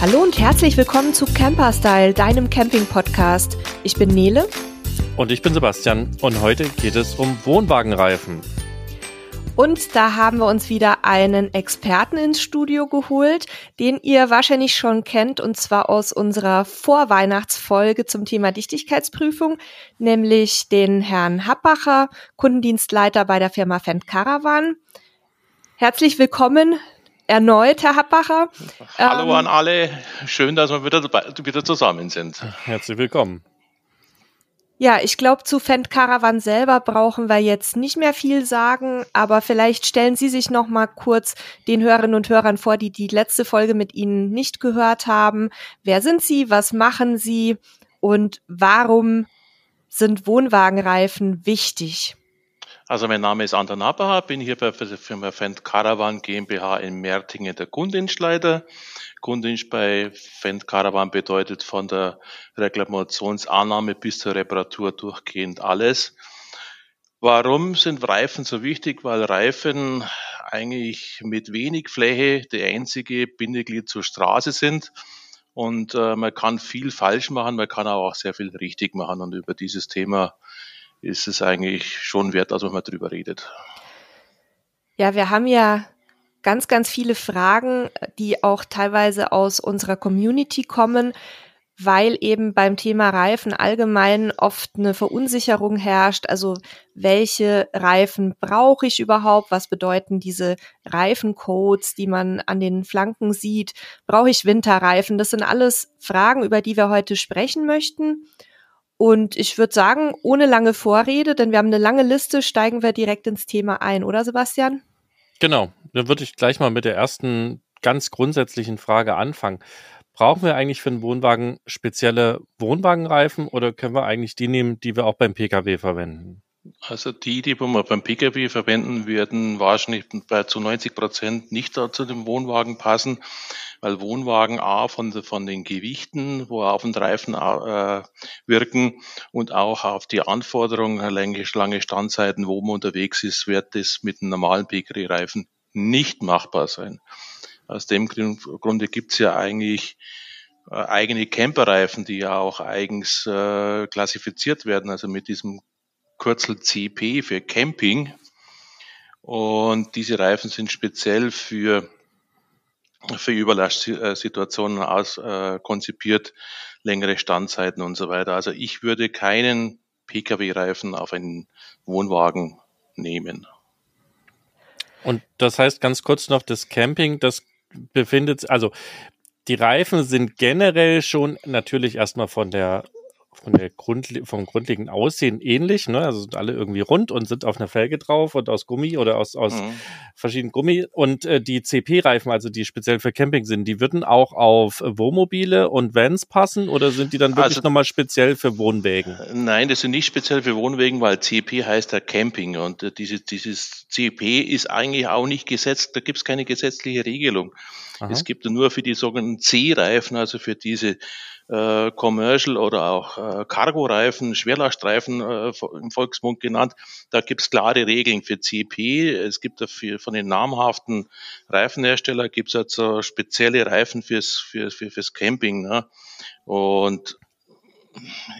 Hallo und herzlich willkommen zu Camper Style, deinem Camping-Podcast. Ich bin Nele. Und ich bin Sebastian und heute geht es um Wohnwagenreifen. Und da haben wir uns wieder einen Experten ins Studio geholt, den ihr wahrscheinlich schon kennt, und zwar aus unserer Vorweihnachtsfolge zum Thema Dichtigkeitsprüfung, nämlich den Herrn Happacher, Kundendienstleiter bei der Firma Fendt Caravan. Herzlich willkommen erneut, Herr Happacher. Hallo ähm, an alle. Schön, dass wir wieder, wieder zusammen sind. Herzlich willkommen. Ja, ich glaube, zu Fendt Caravan selber brauchen wir jetzt nicht mehr viel sagen, aber vielleicht stellen Sie sich noch mal kurz den Hörerinnen und Hörern vor, die die letzte Folge mit Ihnen nicht gehört haben. Wer sind Sie? Was machen Sie? Und warum sind Wohnwagenreifen wichtig? Also mein Name ist Anton Haber, bin hier bei der Firma Fendt Caravan GmbH in Mertingen der Kundendienstleiter. Kundendienst bei Fendt Caravan bedeutet von der Reklamationsannahme bis zur Reparatur durchgehend alles. Warum sind Reifen so wichtig? Weil Reifen eigentlich mit wenig Fläche die einzige Bindeglied zur Straße sind. Und äh, man kann viel falsch machen, man kann aber auch sehr viel richtig machen. Und über dieses Thema ist es eigentlich schon wert, dass man mal drüber redet. Ja, wir haben ja ganz, ganz viele Fragen, die auch teilweise aus unserer Community kommen, weil eben beim Thema Reifen allgemein oft eine Verunsicherung herrscht. Also welche Reifen brauche ich überhaupt? Was bedeuten diese Reifencodes, die man an den Flanken sieht? Brauche ich Winterreifen? Das sind alles Fragen, über die wir heute sprechen möchten. Und ich würde sagen, ohne lange Vorrede, denn wir haben eine lange Liste, steigen wir direkt ins Thema ein, oder Sebastian? Genau, dann würde ich gleich mal mit der ersten ganz grundsätzlichen Frage anfangen. Brauchen wir eigentlich für einen Wohnwagen spezielle Wohnwagenreifen oder können wir eigentlich die nehmen, die wir auch beim Pkw verwenden? Also die, die wir beim Pkw verwenden, werden wahrscheinlich bei zu 90 Prozent nicht zu dem Wohnwagen passen, weil Wohnwagen A von, von den Gewichten, wo auf den Reifen äh, wirken und auch auf die Anforderungen, lange, lange Standzeiten, wo man unterwegs ist, wird das mit einem normalen Pkw-Reifen nicht machbar sein. Aus dem Grunde gibt es ja eigentlich äh, eigene Camperreifen, die ja auch eigens äh, klassifiziert werden, also mit diesem Kürzel CP für Camping. Und diese Reifen sind speziell für, für Überlastsituationen aus, äh, konzipiert, längere Standzeiten und so weiter. Also ich würde keinen Pkw-Reifen auf einen Wohnwagen nehmen. Und das heißt ganz kurz noch, das Camping, das befindet, also die Reifen sind generell schon natürlich erstmal von der von der Grund, vom grundlegenden Aussehen ähnlich, ne? Also sind alle irgendwie rund und sind auf einer Felge drauf und aus Gummi oder aus, aus mhm. verschiedenen Gummi. Und äh, die CP-Reifen, also die speziell für Camping sind, die würden auch auf Wohnmobile und Vans passen oder sind die dann wirklich also, nochmal speziell für Wohnwägen? Nein, das sind nicht speziell für Wohnwägen, weil CP heißt ja Camping und äh, dieses, dieses CP ist eigentlich auch nicht gesetzt, da gibt es keine gesetzliche Regelung. Aha. Es gibt nur für die sogenannten C-Reifen, also für diese äh, Commercial oder auch äh, Cargo-Reifen, Schwerlastreifen äh, im Volksmund genannt. Da gibt es klare Regeln für CP. Es gibt dafür von den namhaften Reifenherstellern gibt es also spezielle Reifen fürs, für, für, fürs Camping. Ne? Und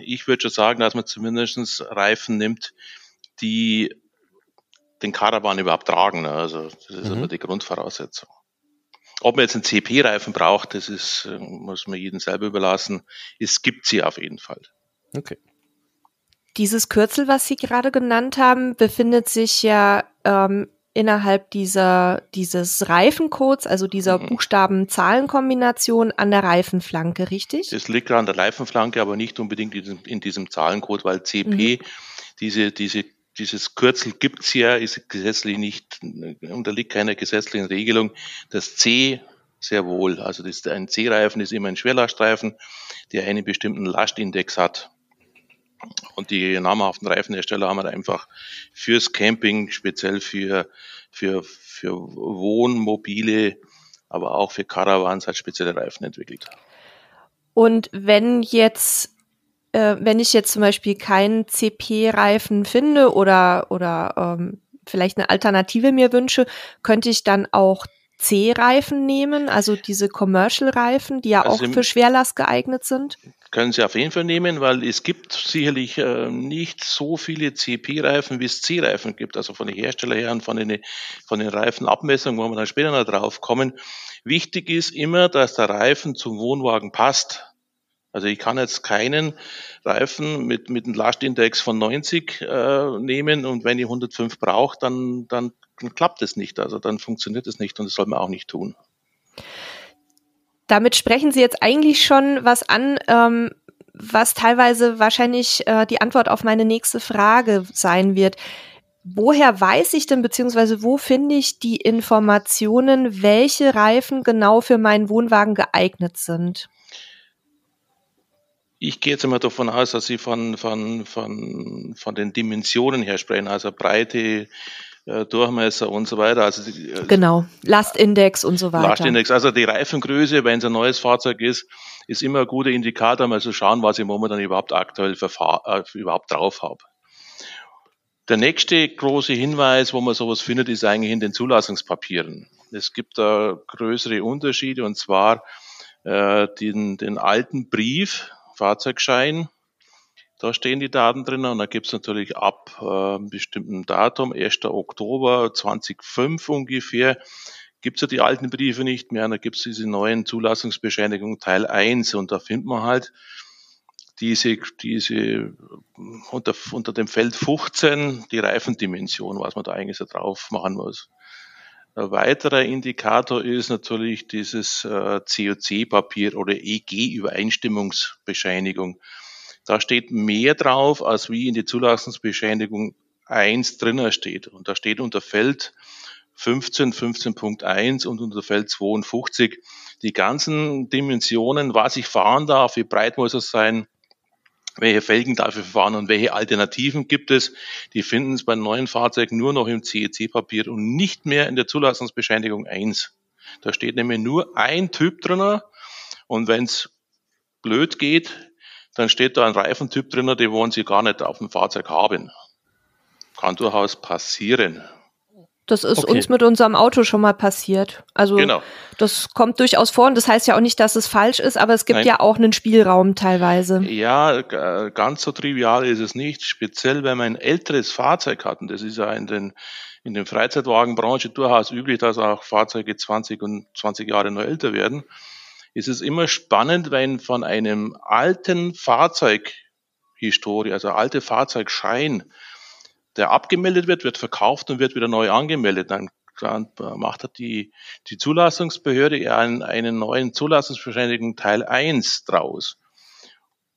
ich würde schon sagen, dass man zumindest Reifen nimmt, die den Caravan überhaupt tragen. Ne? Also das ist mhm. immer die Grundvoraussetzung. Ob man jetzt einen CP-Reifen braucht, das ist, äh, muss man jedem selber überlassen. Es gibt sie auf jeden Fall. Okay. Dieses Kürzel, was Sie gerade genannt haben, befindet sich ja ähm, innerhalb dieser, dieses Reifencodes, also dieser mhm. Buchstaben-Zahlen-Kombination an der Reifenflanke, richtig? Das liegt an der Reifenflanke, aber nicht unbedingt in diesem, in diesem Zahlencode, weil CP, mhm. diese, diese dieses Kürzel gibt's ja, ist gesetzlich nicht, unterliegt keiner gesetzlichen Regelung. Das C sehr wohl. Also das, ein C-Reifen ist immer ein Schwerlastreifen, der einen bestimmten Lastindex hat. Und die namhaften Reifenhersteller haben halt einfach fürs Camping, speziell für, für, für Wohnmobile, aber auch für Caravans halt spezielle Reifen entwickelt. Und wenn jetzt äh, wenn ich jetzt zum Beispiel keinen CP-Reifen finde oder, oder ähm, vielleicht eine Alternative mir wünsche, könnte ich dann auch C-Reifen nehmen, also diese Commercial-Reifen, die ja also auch für Schwerlast geeignet sind? Können Sie auf jeden Fall nehmen, weil es gibt sicherlich äh, nicht so viele CP-Reifen, wie es C-Reifen gibt, also von den Herstellern her und von den, von den Reifenabmessungen, wo wir dann später noch drauf kommen. Wichtig ist immer, dass der Reifen zum Wohnwagen passt. Also ich kann jetzt keinen Reifen mit, mit einem Lastindex von 90 äh, nehmen und wenn ich 105 brauche, dann, dann klappt es nicht. Also dann funktioniert es nicht und das soll man auch nicht tun. Damit sprechen Sie jetzt eigentlich schon was an, ähm, was teilweise wahrscheinlich äh, die Antwort auf meine nächste Frage sein wird. Woher weiß ich denn, beziehungsweise wo finde ich die Informationen, welche Reifen genau für meinen Wohnwagen geeignet sind? Ich gehe jetzt immer davon aus, dass Sie von, von, von, von den Dimensionen her sprechen, also Breite, äh, Durchmesser und so weiter. Also die, äh, genau, Lastindex und so weiter. Lastindex, also die Reifengröße, wenn es ein neues Fahrzeug ist, ist immer ein guter Indikator, mal zu schauen, was ich momentan überhaupt aktuell verfahr, äh, überhaupt drauf habe. Der nächste große Hinweis, wo man sowas findet, ist eigentlich in den Zulassungspapieren. Es gibt da größere Unterschiede und zwar äh, den, den alten Brief, Fahrzeugschein. Da stehen die Daten drin und da gibt es natürlich ab äh, bestimmten Datum, 1. Oktober 2005 ungefähr, gibt es ja die alten Briefe nicht mehr. Da gibt es diese neuen Zulassungsbescheinigungen Teil 1 und da findet man halt diese, diese unter, unter dem Feld 15 die Reifendimension, was man da eigentlich so drauf machen muss. Ein weiterer Indikator ist natürlich dieses äh, COC-Papier oder EG-Übereinstimmungsbescheinigung. Da steht mehr drauf, als wie in die Zulassungsbescheinigung 1 drinnen steht. Und da steht unter Feld 15, 15.1 und unter Feld 52 die ganzen Dimensionen, was ich fahren darf, wie breit muss es sein, welche Felgen dafür fahren und welche Alternativen gibt es. Die finden es bei neuen Fahrzeugen nur noch im CEC-Papier und nicht mehr in der Zulassungsbescheinigung 1. Da steht nämlich nur ein Typ drin und wenn es blöd geht, dann steht da ein Reifentyp drin, den wollen Sie gar nicht auf dem Fahrzeug haben. Kann durchaus passieren. Das ist okay. uns mit unserem Auto schon mal passiert. Also genau. das kommt durchaus vor und das heißt ja auch nicht, dass es falsch ist, aber es gibt Nein. ja auch einen Spielraum teilweise. Ja, ganz so trivial ist es nicht. Speziell, wenn man ein älteres Fahrzeug hat, und das ist ja in den in der Freizeitwagenbranche durchaus üblich, dass auch Fahrzeuge 20 und 20 Jahre noch älter werden, ist es immer spannend, wenn von einem alten Fahrzeughistorie, also alte Fahrzeugschein, der abgemeldet wird, wird verkauft und wird wieder neu angemeldet. Dann macht die, die Zulassungsbehörde einen, einen neuen Zulassungsbescheinigung Teil 1 draus.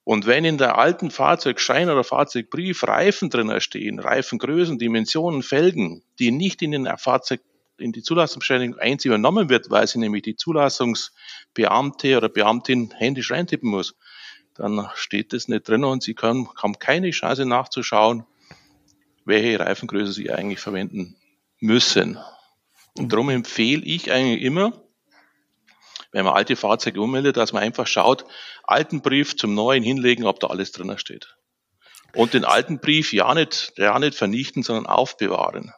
Und wenn in der alten Fahrzeugschein oder Fahrzeugbrief Reifen drin stehen, Reifengrößen, Dimensionen, Felgen, die nicht in den Fahrzeug, in die Zulassungsbescheinigung 1 übernommen wird, weil sie nämlich die Zulassungsbeamte oder Beamtin händisch reintippen muss, dann steht das nicht drin und sie können, haben keine Chance nachzuschauen, welche Reifengröße Sie eigentlich verwenden müssen. Und darum empfehle ich eigentlich immer, wenn man alte Fahrzeuge ummeldet, dass man einfach schaut, alten Brief zum neuen hinlegen, ob da alles drin steht. Und den alten Brief ja nicht, ja nicht vernichten, sondern aufbewahren.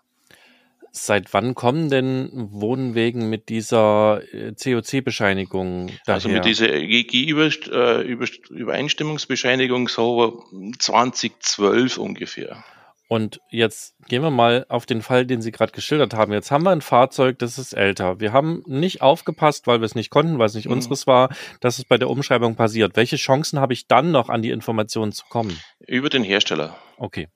Seit wann kommen denn Wohnwegen mit dieser äh, COC-Bescheinigung daher? Also mit dieser EG-Übereinstimmungsbescheinigung so 2012 ungefähr. Und jetzt gehen wir mal auf den Fall, den Sie gerade geschildert haben. Jetzt haben wir ein Fahrzeug, das ist älter. Wir haben nicht aufgepasst, weil wir es nicht konnten, weil es nicht mhm. unseres war, dass es bei der Umschreibung passiert. Welche Chancen habe ich dann noch, an die Informationen zu kommen? Über den Hersteller. Okay.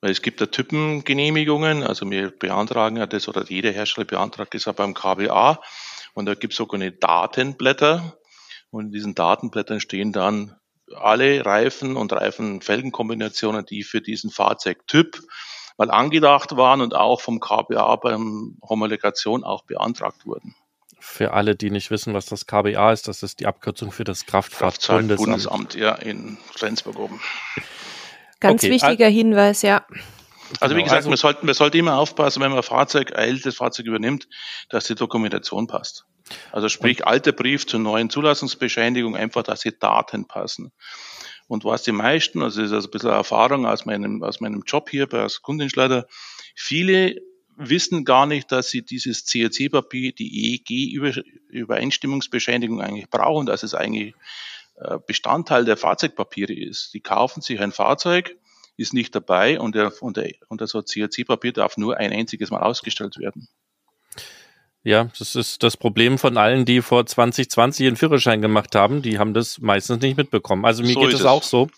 Weil es gibt da Typengenehmigungen, also wir beantragen ja das oder jeder Hersteller beantragt das ja beim KBA und da gibt es sogenannte Datenblätter und in diesen Datenblättern stehen dann alle Reifen und Reifenfelgenkombinationen, die für diesen Fahrzeugtyp mal angedacht waren und auch vom KBA beim Homologation auch beantragt wurden. Für alle, die nicht wissen, was das KBA ist, das ist die Abkürzung für das Kraftfahrtbundesamt. Bundesamt, ja, in Flensburg oben. Ganz okay. wichtiger Hinweis, ja. Also wie genau, gesagt, also, man, sollte, man sollte immer aufpassen, wenn man ein Fahrzeug, ein älteres Fahrzeug übernimmt, dass die Dokumentation passt. Also sprich, alter Brief zur neuen Zulassungsbescheinigung, einfach, dass die Daten passen. Und was die meisten, also das ist also ein bisschen Erfahrung aus meinem, aus meinem Job hier bei als Kundenschleiter, viele wissen gar nicht, dass sie dieses CAC-Papier, die EEG-Übereinstimmungsbescheinigung eigentlich brauchen, dass es eigentlich äh, Bestandteil der Fahrzeugpapiere ist. Die kaufen sich ein Fahrzeug, ist nicht dabei und, der, und, der, und das CAC-Papier darf nur ein einziges Mal ausgestellt werden. Ja, das ist das Problem von allen, die vor 2020 einen Führerschein gemacht haben. Die haben das meistens nicht mitbekommen. Also mir so geht es auch so.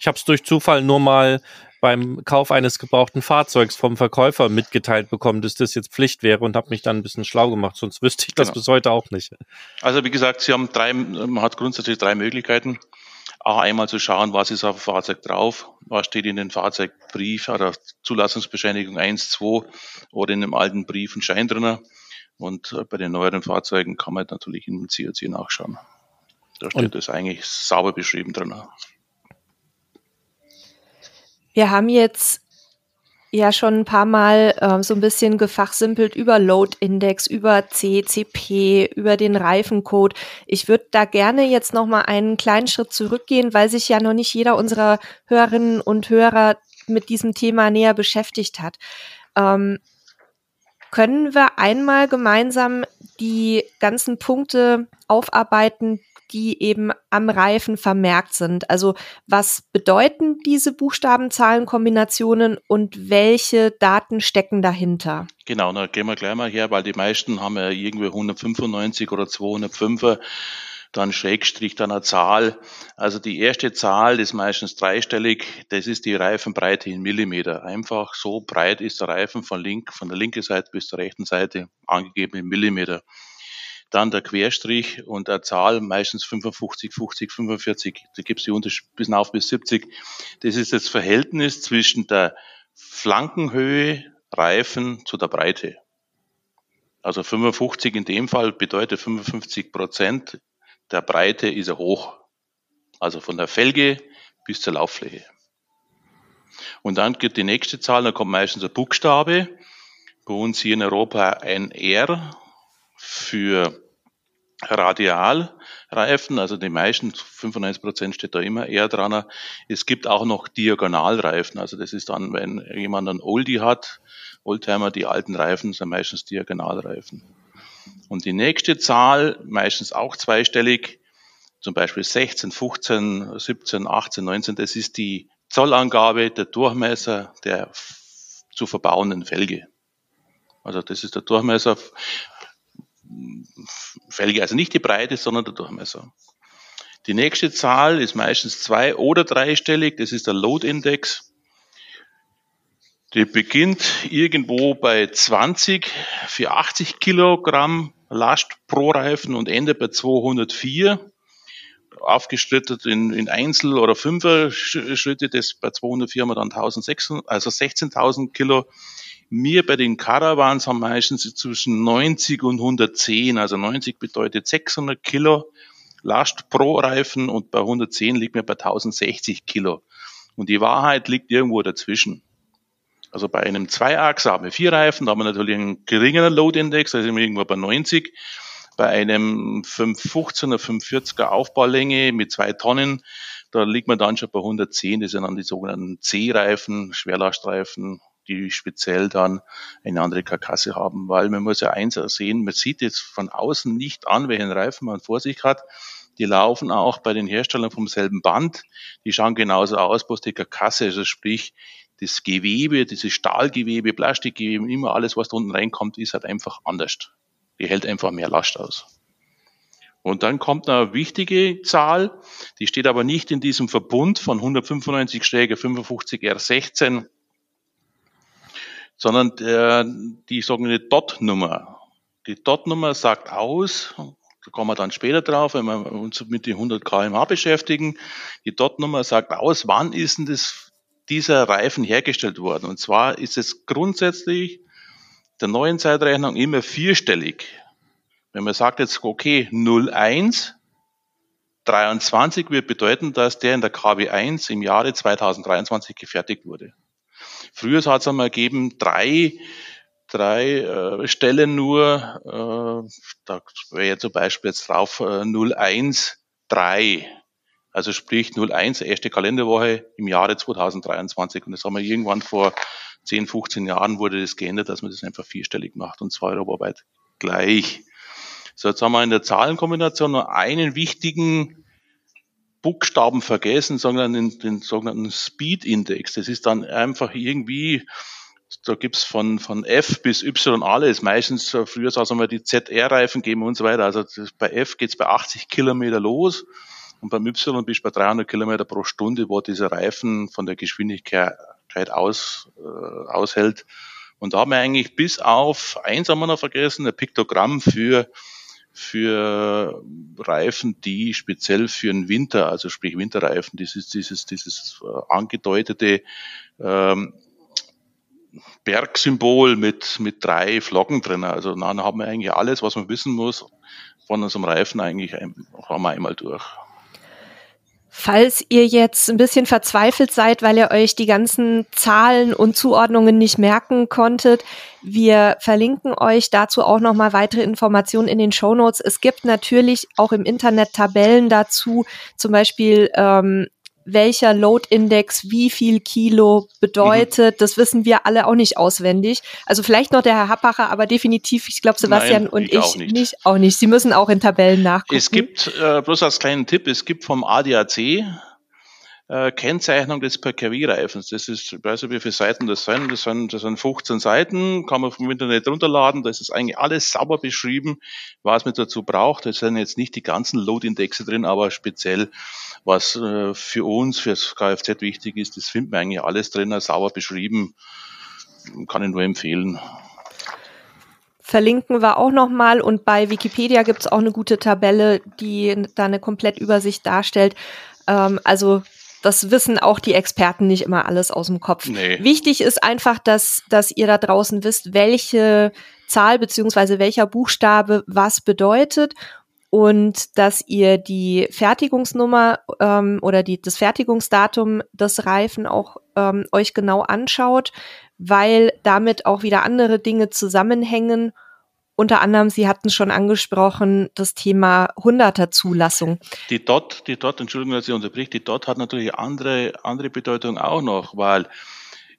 Ich habe es durch Zufall nur mal beim Kauf eines gebrauchten Fahrzeugs vom Verkäufer mitgeteilt bekommen, dass das jetzt Pflicht wäre und habe mich dann ein bisschen schlau gemacht. Sonst wüsste ich das genau. bis heute auch nicht. Also wie gesagt, Sie haben drei, man hat grundsätzlich drei Möglichkeiten. Auch einmal zu schauen, was ist auf dem Fahrzeug drauf, was steht in den Fahrzeugbrief oder Zulassungsbescheinigung 1, 2 oder in dem alten Brief ein Schein drin. Und äh, bei den neueren Fahrzeugen kann man natürlich im CAC nachschauen. Da steht und das eigentlich sauber beschrieben drin. Wir haben jetzt ja schon ein paar Mal äh, so ein bisschen gefachsimpelt über Load Index, über CCP, über den Reifencode. Ich würde da gerne jetzt noch mal einen kleinen Schritt zurückgehen, weil sich ja noch nicht jeder unserer Hörerinnen und Hörer mit diesem Thema näher beschäftigt hat. Ähm, können wir einmal gemeinsam die ganzen Punkte aufarbeiten, die eben am Reifen vermerkt sind. Also was bedeuten diese Buchstaben-Zahlen-Kombinationen und welche Daten stecken dahinter? Genau, da gehen wir gleich mal her, weil die meisten haben ja irgendwie 195 oder 205er dann Schrägstrich, dann eine Zahl. Also die erste Zahl ist meistens dreistellig, das ist die Reifenbreite in Millimeter. Einfach so breit ist der Reifen von, link, von der linken Seite bis zur rechten Seite angegeben in Millimeter dann der Querstrich und der Zahl meistens 55, 50, 45. Da gibt es die Unterschiede bis auf bis 70. Das ist das Verhältnis zwischen der Flankenhöhe, Reifen zu der Breite. Also 55 in dem Fall bedeutet 55 Prozent der Breite ist er hoch. Also von der Felge bis zur Lauffläche. Und dann gibt die nächste Zahl, da kommt meistens ein Buchstabe. Bei uns hier in Europa ein R für Radialreifen, also die meisten, 95 Prozent steht da immer eher dran. Es gibt auch noch Diagonalreifen, also das ist dann, wenn jemand einen Oldie hat, Oldtimer, die alten Reifen sind meistens Diagonalreifen. Und die nächste Zahl, meistens auch zweistellig, zum Beispiel 16, 15, 17, 18, 19, das ist die Zollangabe der Durchmesser der zu verbauenden Felge. Also das ist der Durchmesser Felge, also nicht die Breite, sondern der Durchmesser. Die nächste Zahl ist meistens zwei- oder dreistellig, das ist der Load Index. Die beginnt irgendwo bei 20 für 80 Kilogramm Last pro Reifen und endet bei 204. Aufgeschlittet in, in Einzel- oder Fünfer-Schritte, das bei 204 haben wir dann 1600, also 16.000 Kilo. Wir bei den Caravans haben meistens zwischen 90 und 110. Also 90 bedeutet 600 Kilo Last pro Reifen und bei 110 liegt mir bei 1060 Kilo. Und die Wahrheit liegt irgendwo dazwischen. Also bei einem Zweiachser haben wir vier Reifen, da haben wir natürlich einen geringeren Load-Index, da sind wir irgendwo bei 90. Bei einem 515er, 540er Aufbaulänge mit zwei Tonnen, da liegt man dann schon bei 110. Das sind dann die sogenannten C-Reifen, Schwerlastreifen, die speziell dann eine andere Karkasse haben, weil man muss ja eins sehen, man sieht jetzt von außen nicht an, welchen Reifen man vor sich hat. Die laufen auch bei den Herstellern vom selben Band. Die schauen genauso aus, bloß die Karkasse, also sprich, das Gewebe, dieses Stahlgewebe, Plastikgewebe, immer alles, was da unten reinkommt, ist halt einfach anders. Die hält einfach mehr Last aus. Und dann kommt eine wichtige Zahl, die steht aber nicht in diesem Verbund von 195 Schräge 55 R16 sondern der, die sogenannte DOT-Nummer. Die DOT-Nummer sagt aus, da kommen wir dann später drauf, wenn wir uns mit den 100 kmh beschäftigen. Die DOT-Nummer sagt aus, wann ist denn das, dieser Reifen hergestellt worden? Und zwar ist es grundsätzlich der neuen Zeitrechnung immer vierstellig. Wenn man sagt jetzt, okay, 01, 23 wird bedeuten, dass der in der KW1 im Jahre 2023 gefertigt wurde. Früher hat es einmal gegeben, drei, drei äh, Stellen nur, äh, da wäre zum Beispiel jetzt drauf äh, 013, also sprich 01, erste Kalenderwoche im Jahre 2023. Und das haben wir irgendwann vor 10, 15 Jahren wurde das geändert, dass man das einfach vierstellig macht und zwar europaweit gleich. So, jetzt haben wir in der Zahlenkombination nur einen wichtigen Buchstaben vergessen, sondern den, den sogenannten Speed Index. Das ist dann einfach irgendwie, da gibt's von, von F bis Y alles. Meistens, äh, früher sagen wir die ZR-Reifen geben und so weiter. Also das, bei F geht's bei 80 Kilometer los und beim Y bist du bei 300 Kilometer pro Stunde, wo dieser Reifen von der Geschwindigkeit aus, äh, aushält. Und da haben wir eigentlich bis auf, eins haben wir noch vergessen, ein Piktogramm für für Reifen, die speziell für den Winter, also sprich Winterreifen, dieses, dieses, dieses äh, angedeutete ähm, Bergsymbol mit, mit drei Flocken drin. Also dann haben wir eigentlich alles, was man wissen muss von unserem Reifen eigentlich haben wir einmal durch. Falls ihr jetzt ein bisschen verzweifelt seid, weil ihr euch die ganzen Zahlen und Zuordnungen nicht merken konntet, wir verlinken euch dazu auch nochmal weitere Informationen in den Show Notes. Es gibt natürlich auch im Internet Tabellen dazu, zum Beispiel ähm, welcher Load-Index wie viel Kilo bedeutet. Mhm. Das wissen wir alle auch nicht auswendig. Also vielleicht noch der Herr Happacher, aber definitiv, ich glaube, Sebastian Nein, und ich, auch nicht. nicht. auch nicht. Sie müssen auch in Tabellen nachgucken. Es gibt, äh, bloß als kleinen Tipp, es gibt vom ADAC äh, Kennzeichnung des PKW-Reifens. Das ist, ich weiß nicht, wie viele Seiten das sind. Das sind, das sind 15 Seiten, kann man vom Internet runterladen. Da ist es eigentlich alles sauber beschrieben, was man dazu braucht. Da sind jetzt nicht die ganzen Load-Indexe drin, aber speziell, was äh, für uns, fürs Kfz wichtig ist, das findet man eigentlich alles drin, sauber beschrieben. Kann ich nur empfehlen verlinken wir auch nochmal und bei Wikipedia gibt es auch eine gute Tabelle, die da eine Komplettübersicht darstellt. Ähm, also das wissen auch die Experten nicht immer alles aus dem Kopf. Nee. Wichtig ist einfach, dass, dass ihr da draußen wisst, welche Zahl beziehungsweise welcher Buchstabe was bedeutet und dass ihr die Fertigungsnummer ähm, oder die, das Fertigungsdatum des Reifen auch ähm, euch genau anschaut, weil damit auch wieder andere Dinge zusammenhängen unter anderem, Sie hatten schon angesprochen, das Thema 100er Zulassung. Die DOT, die DOT, Entschuldigung, dass ich unterbricht, die DOT hat natürlich andere, andere Bedeutung auch noch, weil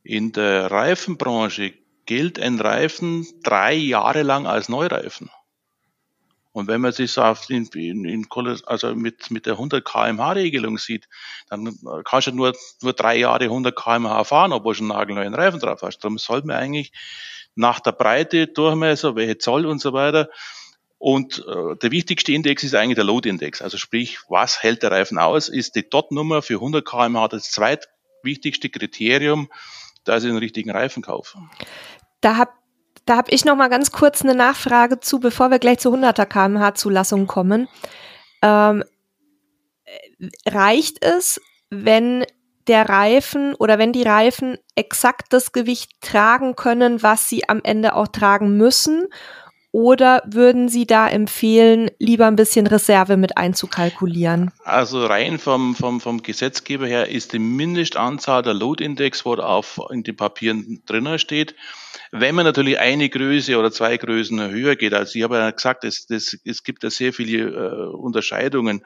in der Reifenbranche gilt ein Reifen drei Jahre lang als Neureifen. Und wenn man sich so auf in, in, in, also mit, mit der 100 kmh Regelung sieht, dann kannst du nur, nur drei Jahre 100 kmh fahren, obwohl du schon einen nagelneuen Reifen drauf hast. Darum sollte man eigentlich nach der Breite, Durchmesser, welche Zoll und so weiter. Und äh, der wichtigste Index ist eigentlich der Load-Index. Also sprich, was hält der Reifen aus? Ist die Dot-Nummer für 100 kmh das zweitwichtigste Kriterium, dass ich einen richtigen Reifen kaufe. Da habe da hab ich noch mal ganz kurz eine Nachfrage zu, bevor wir gleich zu 100er kmh Zulassung kommen. Ähm, reicht es, wenn der Reifen oder wenn die Reifen exakt das Gewicht tragen können, was sie am Ende auch tragen müssen? Oder würden Sie da empfehlen, lieber ein bisschen Reserve mit einzukalkulieren? Also rein vom, vom, vom Gesetzgeber her ist die Mindestanzahl der Load-Index, wo da auf, in den Papieren drinnen steht. Wenn man natürlich eine Größe oder zwei Größen höher geht, also ich habe ja gesagt, es, das, es gibt ja sehr viele äh, Unterscheidungen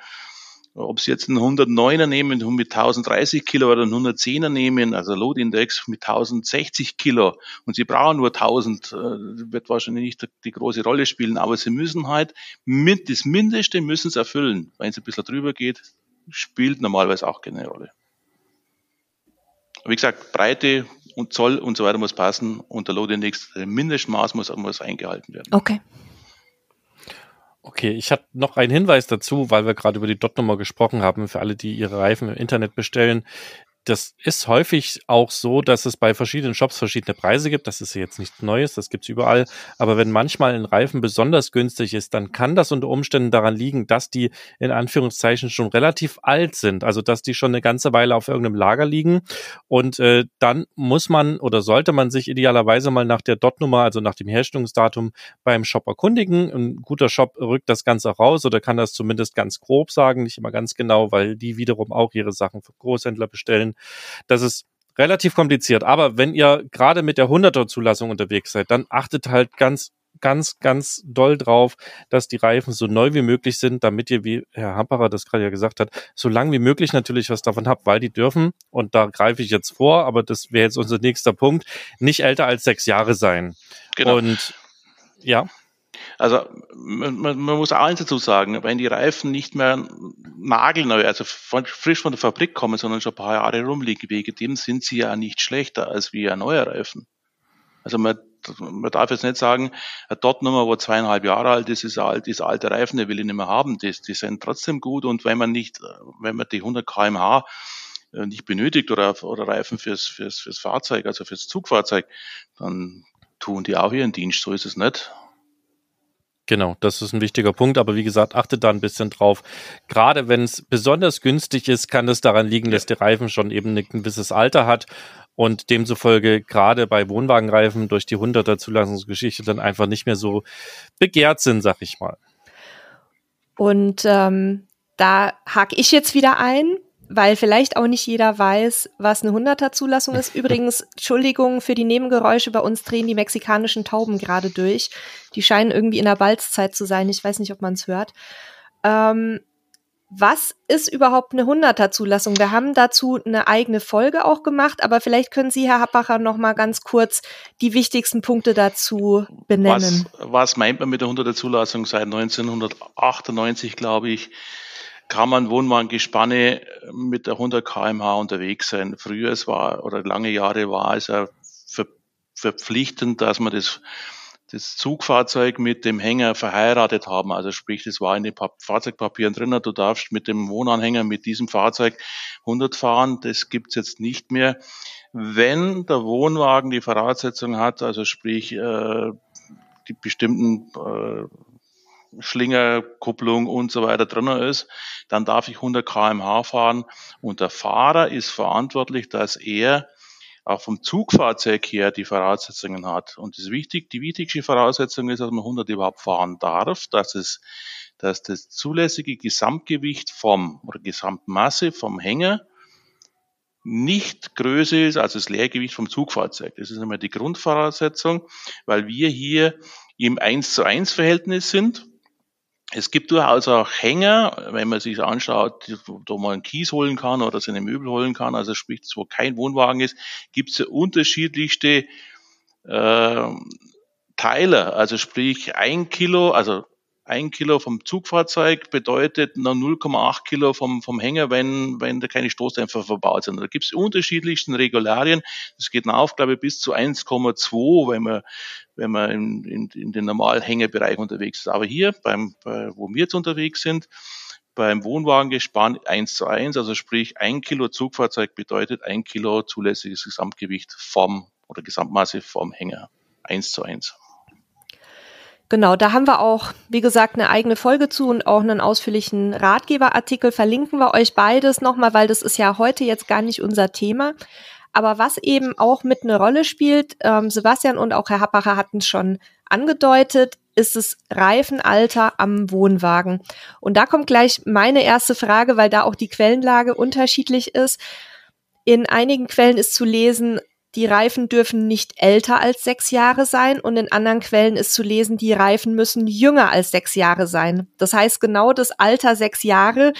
ob Sie jetzt einen 109er nehmen mit 1030 Kilo oder einen 110er nehmen, also Load Index mit 1060 Kilo und Sie brauchen nur 1000, äh, wird wahrscheinlich nicht die große Rolle spielen, aber Sie müssen halt mit, das Mindeste müssen Sie erfüllen. Wenn es ein bisschen drüber geht, spielt normalerweise auch keine Rolle. Wie gesagt, Breite und Zoll und so weiter muss passen und der Load Index, der Mindestmaß muss, muss eingehalten werden. Okay. Okay, ich habe noch einen Hinweis dazu, weil wir gerade über die Dot-Nummer gesprochen haben, für alle, die ihre Reifen im Internet bestellen das ist häufig auch so, dass es bei verschiedenen Shops verschiedene Preise gibt. Das ist jetzt nichts Neues, das gibt's überall. Aber wenn manchmal ein Reifen besonders günstig ist, dann kann das unter Umständen daran liegen, dass die in Anführungszeichen schon relativ alt sind. Also dass die schon eine ganze Weile auf irgendeinem Lager liegen. Und äh, dann muss man oder sollte man sich idealerweise mal nach der Dot-Nummer, also nach dem Herstellungsdatum beim Shop erkundigen. Ein guter Shop rückt das Ganze raus oder kann das zumindest ganz grob sagen, nicht immer ganz genau, weil die wiederum auch ihre Sachen für Großhändler bestellen. Das ist relativ kompliziert. Aber wenn ihr gerade mit der 100er Zulassung unterwegs seid, dann achtet halt ganz ganz, ganz doll drauf, dass die Reifen so neu wie möglich sind, damit ihr, wie Herr Hamperer das gerade ja gesagt hat, so lang wie möglich natürlich was davon habt, weil die dürfen, und da greife ich jetzt vor, aber das wäre jetzt unser nächster Punkt, nicht älter als sechs Jahre sein. Genau. Und ja. Also man, man, muss eins dazu sagen, wenn die Reifen nicht mehr nagelneu, also von, frisch von der Fabrik kommen, sondern schon ein paar Jahre rumliegen, wegen dem sind sie ja nicht schlechter als wie ein neuer Reifen. Also man, man darf jetzt nicht sagen, ein Dot-Nummer, wo zweieinhalb Jahre alt ist, ist alt, ist alte Reifen, der will ich nicht mehr haben. Die, die sind trotzdem gut und wenn man nicht, wenn man die 100 kmh nicht benötigt oder, oder Reifen fürs, fürs, fürs Fahrzeug, also fürs Zugfahrzeug, dann tun die auch ihren Dienst. So ist es nicht. Genau, das ist ein wichtiger Punkt. Aber wie gesagt, achtet da ein bisschen drauf. Gerade wenn es besonders günstig ist, kann es daran liegen, dass der Reifen schon eben ein gewisses Alter hat und demzufolge gerade bei Wohnwagenreifen durch die 100er Zulassungsgeschichte dann einfach nicht mehr so begehrt sind, sag ich mal. Und ähm, da hake ich jetzt wieder ein weil vielleicht auch nicht jeder weiß, was eine 100er Zulassung ist. Übrigens, Entschuldigung für die Nebengeräusche, bei uns drehen die mexikanischen Tauben gerade durch. Die scheinen irgendwie in der Balzzeit zu sein. Ich weiß nicht, ob man es hört. Ähm, was ist überhaupt eine 100er Zulassung? Wir haben dazu eine eigene Folge auch gemacht, aber vielleicht können Sie, Herr Happacher, noch mal ganz kurz die wichtigsten Punkte dazu benennen. Was, was meint man mit der 100er Zulassung seit 1998, glaube ich? Kann man Wohnwagengespanne mit der 100 kmh unterwegs sein. Früher es war oder lange Jahre war es ja ver, verpflichtend, dass man das das Zugfahrzeug mit dem Hänger verheiratet haben. Also sprich, das war in den Fahrzeugpapieren drin, du darfst mit dem Wohnanhänger mit diesem Fahrzeug 100 fahren. Das gibt's jetzt nicht mehr. Wenn der Wohnwagen die Voraussetzung hat, also sprich äh, die bestimmten äh, Schlingerkupplung und so weiter drin ist, dann darf ich 100 kmh fahren und der Fahrer ist verantwortlich, dass er auch vom Zugfahrzeug her die Voraussetzungen hat. Und das wichtig, die wichtigste Voraussetzung ist, dass man 100 überhaupt fahren darf, dass es, dass das zulässige Gesamtgewicht vom oder Gesamtmasse vom Hänger nicht größer ist als das Leergewicht vom Zugfahrzeug. Das ist immer die Grundvoraussetzung, weil wir hier im 1 zu 1 Verhältnis sind. Es gibt durchaus auch Hänger, wenn man sich anschaut, wo man einen Kies holen kann oder seine Möbel holen kann, also sprich, wo kein Wohnwagen ist, gibt es unterschiedlichste äh, Teile, also sprich ein Kilo, also ein Kilo vom Zugfahrzeug bedeutet nur 0,8 Kilo vom, vom Hänger, wenn, wenn da keine Stoßdämpfer verbaut sind. Da gibt es unterschiedlichsten Regularien. Das geht auf, glaube ich, bis zu 1,2, wenn man, wenn man in, in, in den normalen Hängebereich unterwegs ist. Aber hier, beim, bei, wo wir jetzt unterwegs sind, beim Wohnwagengespann 1 zu 1, also sprich ein Kilo Zugfahrzeug bedeutet ein Kilo zulässiges Gesamtgewicht vom oder Gesamtmasse vom Hänger. 1 zu 1. Genau, da haben wir auch, wie gesagt, eine eigene Folge zu und auch einen ausführlichen Ratgeberartikel. Verlinken wir euch beides nochmal, weil das ist ja heute jetzt gar nicht unser Thema. Aber was eben auch mit eine Rolle spielt, ähm, Sebastian und auch Herr Happacher hatten es schon angedeutet, ist das Reifenalter am Wohnwagen. Und da kommt gleich meine erste Frage, weil da auch die Quellenlage unterschiedlich ist. In einigen Quellen ist zu lesen, die Reifen dürfen nicht älter als sechs Jahre sein und in anderen Quellen ist zu lesen, die Reifen müssen jünger als sechs Jahre sein. Das heißt, genau das Alter sechs Jahre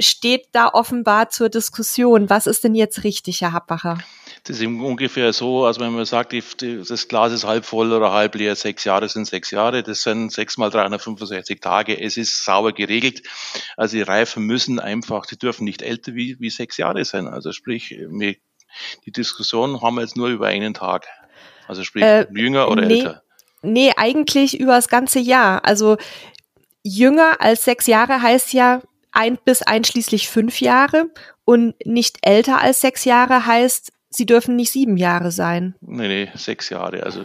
steht da offenbar zur Diskussion. Was ist denn jetzt richtig, Herr Happacher? Das ist ungefähr so, also wenn man sagt, das Glas ist halb voll oder halb leer, sechs Jahre sind sechs Jahre, das sind sechs mal 365 Tage. Es ist sauber geregelt. Also die Reifen müssen einfach, die dürfen nicht älter wie, wie sechs Jahre sein. Also sprich, wir die Diskussion haben wir jetzt nur über einen Tag. Also sprich, äh, jünger oder nee, älter? Nee, eigentlich über das ganze Jahr. Also jünger als sechs Jahre heißt ja ein bis einschließlich fünf Jahre und nicht älter als sechs Jahre heißt, sie dürfen nicht sieben Jahre sein. Nee, nee, sechs Jahre. Also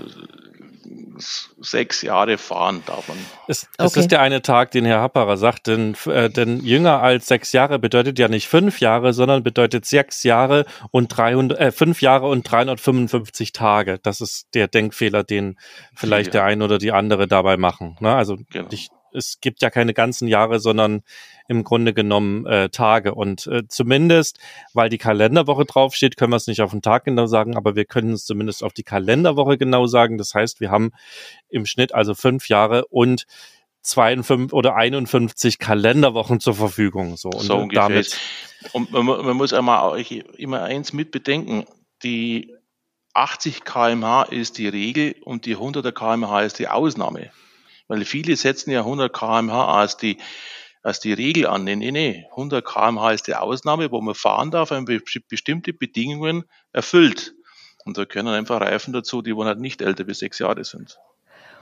sechs Jahre fahren darf man. Es, okay. es ist der eine Tag, den Herr Happerer sagt, denn, äh, denn jünger als sechs Jahre bedeutet ja nicht fünf Jahre, sondern bedeutet sechs Jahre und 300, äh, fünf Jahre und 355 Tage. Das ist der Denkfehler, den vielleicht ja. der eine oder die andere dabei machen. Ne? Also genau. nicht es gibt ja keine ganzen Jahre, sondern im Grunde genommen äh, Tage. Und äh, zumindest, weil die Kalenderwoche draufsteht, können wir es nicht auf den Tag genau sagen, aber wir können es zumindest auf die Kalenderwoche genau sagen. Das heißt, wir haben im Schnitt also fünf Jahre und 52 oder 51 Kalenderwochen zur Verfügung. So, und so ungefähr. Damit und man, man muss einmal immer eins mitbedenken. Die 80 kmh ist die Regel und die 100 kmh ist die Ausnahme. Weil viele setzen ja 100 kmh als die, als die Regel an. Nee, nee, nee. 100 kmh ist die Ausnahme, wo man fahren darf, wenn man bestimmte Bedingungen erfüllt. Und da können einfach Reifen dazu, die wohl halt nicht älter wie sechs Jahre sind.